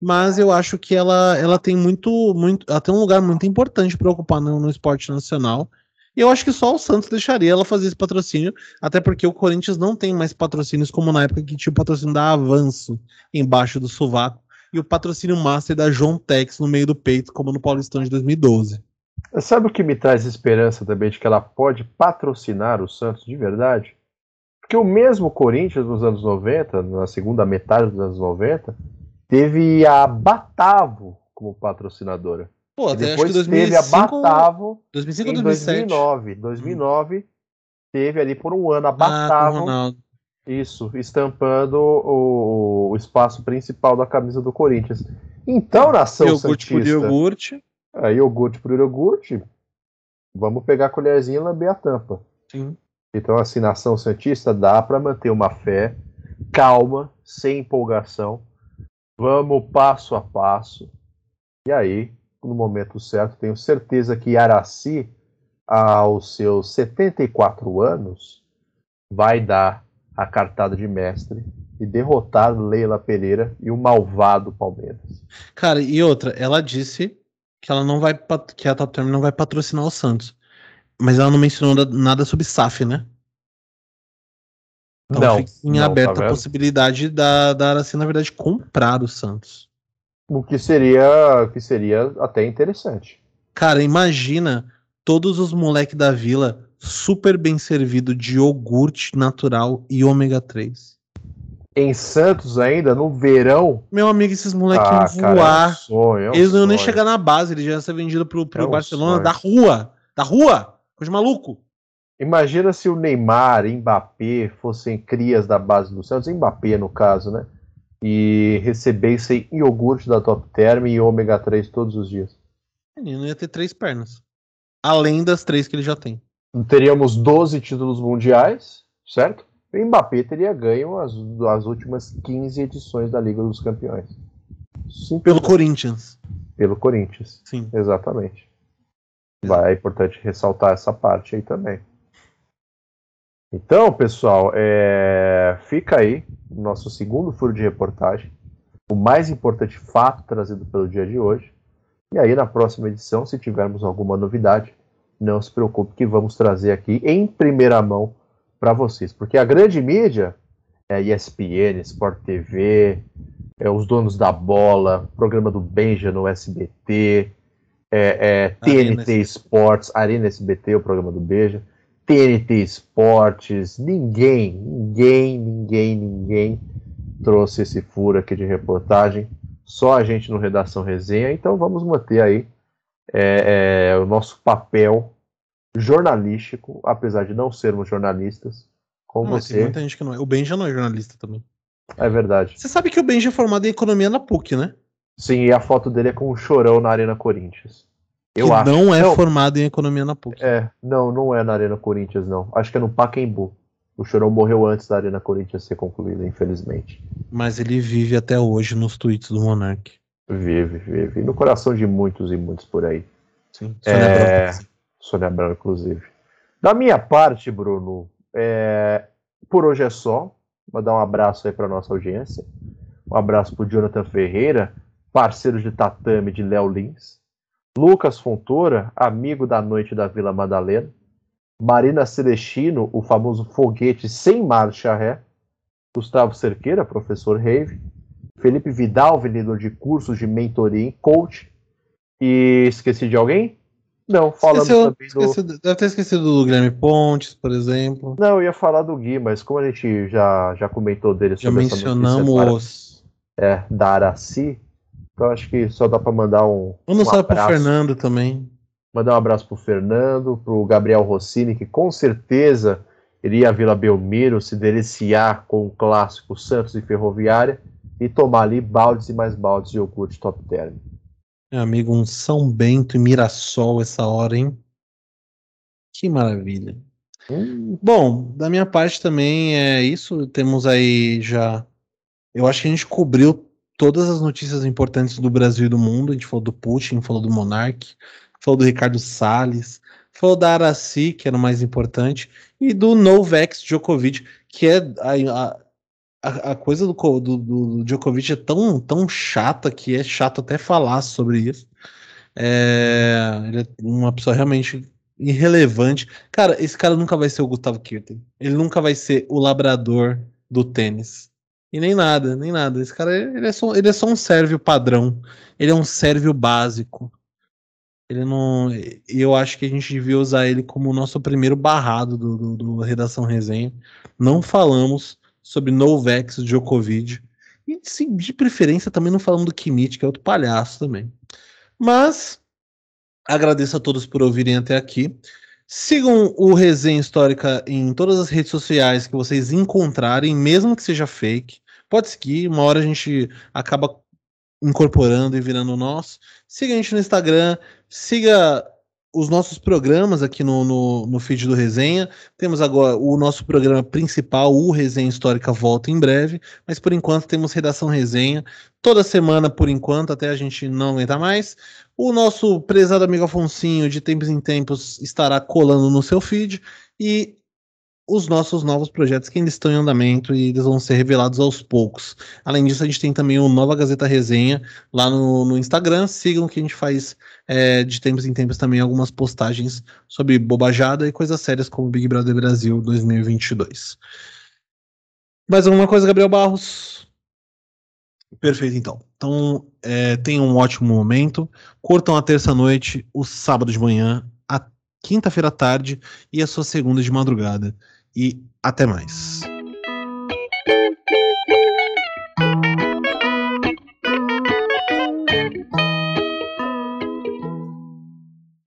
mas eu acho que ela, ela tem muito, muito, ela tem um lugar muito importante para ocupar no, no esporte nacional e eu acho que só o Santos deixaria ela fazer esse patrocínio, até porque o Corinthians não tem mais patrocínios como na época que tinha o patrocínio da Avanço embaixo do sovaco e o patrocínio master da João Tex no meio do peito, como no Paulistão de 2012. Sabe o que me traz esperança também de que ela pode patrocinar o Santos de verdade? Porque o mesmo Corinthians nos anos 90, na segunda metade dos anos 90, teve a Batavo como patrocinadora. Pô, até depois acho que 2005, teve a Batavo 2005 em 2009. 2009 hum. teve ali por um ano a ah, Batavo. Ah, isso, estampando o, o, espaço principal da camisa do Corinthians. Então, nação iogurte Santista... Por iogurte. É, iogurte por iogurte. Vamos pegar a colherzinha e lamber a tampa. Sim. Então, assim, nação Santista dá para manter uma fé calma, sem empolgação. Vamos passo a passo. E aí, no momento certo. Tenho certeza que Araci, aos seus 74 anos, vai dar a cartada de mestre e derrotar Leila Pereira e o malvado Palmeiras. Cara, e outra, ela disse que ela não vai que a Top Term não vai patrocinar o Santos. Mas ela não mencionou nada sobre SAF, né? Então não, fica em não, aberta tá a possibilidade da, da Araci, na verdade, comprar o Santos. O que seria, que seria até interessante. Cara, imagina todos os moleques da vila super bem servido de iogurte natural e ômega 3. Em Santos ainda, no verão. Meu amigo, esses moleques ah, iam cara, voar. É um sonho, é um eles não iam nem chegar na base, eles já iam ser vendidos pro, pro é um Barcelona sonho. da rua. Da rua! Coisa maluco. Imagina se o Neymar, Mbappé fossem crias da base do Santos, Mbappé no caso, né? E recebessem iogurte da Top Term e ômega 3 todos os dias. Menino ia ter três pernas. Além das três que ele já tem. Teríamos 12 títulos mundiais, certo? O Mbappé teria ganho as, as últimas 15 edições da Liga dos Campeões. Sim, pelo Corinthians. Pelo Corinthians. Sim. Exatamente. Vai, é importante ressaltar essa parte aí também. Então, pessoal, é... fica aí o nosso segundo furo de reportagem, o mais importante fato trazido pelo dia de hoje. E aí, na próxima edição, se tivermos alguma novidade, não se preocupe que vamos trazer aqui em primeira mão para vocês, porque a grande mídia é ESPN, Sport TV, é os donos da bola, programa do Benja no SBT, é, é TNT Sports, Arena SBT, o programa do Beija TNT Esportes, ninguém, ninguém, ninguém, ninguém trouxe esse furo aqui de reportagem, só a gente no Redação Resenha, então vamos manter aí é, é, o nosso papel jornalístico, apesar de não sermos jornalistas, com não, você. Tem muita gente que não é. O Benja não é jornalista também. É verdade. Você sabe que o Benja é formado em economia na PUC, né? Sim, e a foto dele é com um chorão na Arena Corinthians. Eu que acho. não é não. formado em economia na PUC. É, não, não é na Arena Corinthians, não. Acho que é no Pacaembu. O Chorão morreu antes da Arena Corinthians ser concluída, infelizmente. Mas ele vive até hoje nos tweets do Monark. Vive, vive. No coração de muitos e muitos por aí. Sim. Sônia é... Branco. Sônia Branco, inclusive. Da minha parte, Bruno, é... por hoje é só. Vou dar um abraço aí para nossa audiência. Um abraço para Jonathan Ferreira, parceiro de tatame de Léo Lins. Lucas Fontoura, amigo da noite da Vila Madalena. Marina Celestino, o famoso foguete sem marcha ré. Gustavo Cerqueira, professor Rave. Felipe Vidal, vendedor de cursos de mentoria em coach. E esqueci de alguém? Não, falando também do... Esqueci, deve ter esquecido do Guilherme Pontes, por exemplo. Não, eu ia falar do Gui, mas como a gente já, já comentou dele já mencionamos é, da Araci, então acho que só dá para mandar um. Manda um salve pro Fernando também. Mandar um abraço pro Fernando, pro Gabriel Rossini, que com certeza iria a Vila Belmiro se deliciar com o clássico Santos e Ferroviária e tomar ali baldes e mais baldes de iogurte top term. Meu amigo, um São Bento e Mirassol essa hora, hein? Que maravilha. Hum. Bom, da minha parte também é isso. Temos aí já. Eu acho que a gente cobriu todas as notícias importantes do Brasil e do mundo. A gente falou do Putin, falou do Monark, falou do Ricardo Salles, falou da Araci, que era o mais importante, e do Novak Djokovic, que é a, a, a coisa do, do, do, Djokovic é tão, tão chata que é chato até falar sobre isso. É, ele é uma pessoa realmente irrelevante. Cara, esse cara nunca vai ser o Gustavo Kirten. Ele nunca vai ser o labrador do tênis. E nem nada, nem nada. Esse cara ele é, só, ele é só um sérvio padrão. Ele é um sérvio básico. Ele não. Eu acho que a gente devia usar ele como o nosso primeiro barrado do, do, do Redação Resenha. Não falamos sobre Novex Djokovic. E de preferência também não falamos do Kimmich, que é outro palhaço também. Mas agradeço a todos por ouvirem até aqui. Sigam o Resenha Histórica em todas as redes sociais que vocês encontrarem, mesmo que seja fake. Pode seguir, uma hora a gente acaba incorporando e virando nosso. Siga a gente no Instagram, siga os nossos programas aqui no, no, no, feed do Resenha. Temos agora o nosso programa principal, o Resenha Histórica, volta em breve, mas por enquanto temos Redação Resenha, toda semana por enquanto, até a gente não aguentar mais. O nosso prezado amigo Afonsinho, de tempos em tempos, estará colando no seu feed. E os nossos novos projetos que ainda estão em andamento e eles vão ser revelados aos poucos. Além disso, a gente tem também o Nova Gazeta Resenha lá no, no Instagram. Sigam que a gente faz é, de tempos em tempos também algumas postagens sobre bobajada e coisas sérias como Big Brother Brasil 2022. Mais alguma coisa, Gabriel Barros? Perfeito, então. Então, é, tenham um ótimo momento. Curtam a terça-noite, o sábado de manhã quinta-feira à tarde e a sua segunda de madrugada e até mais.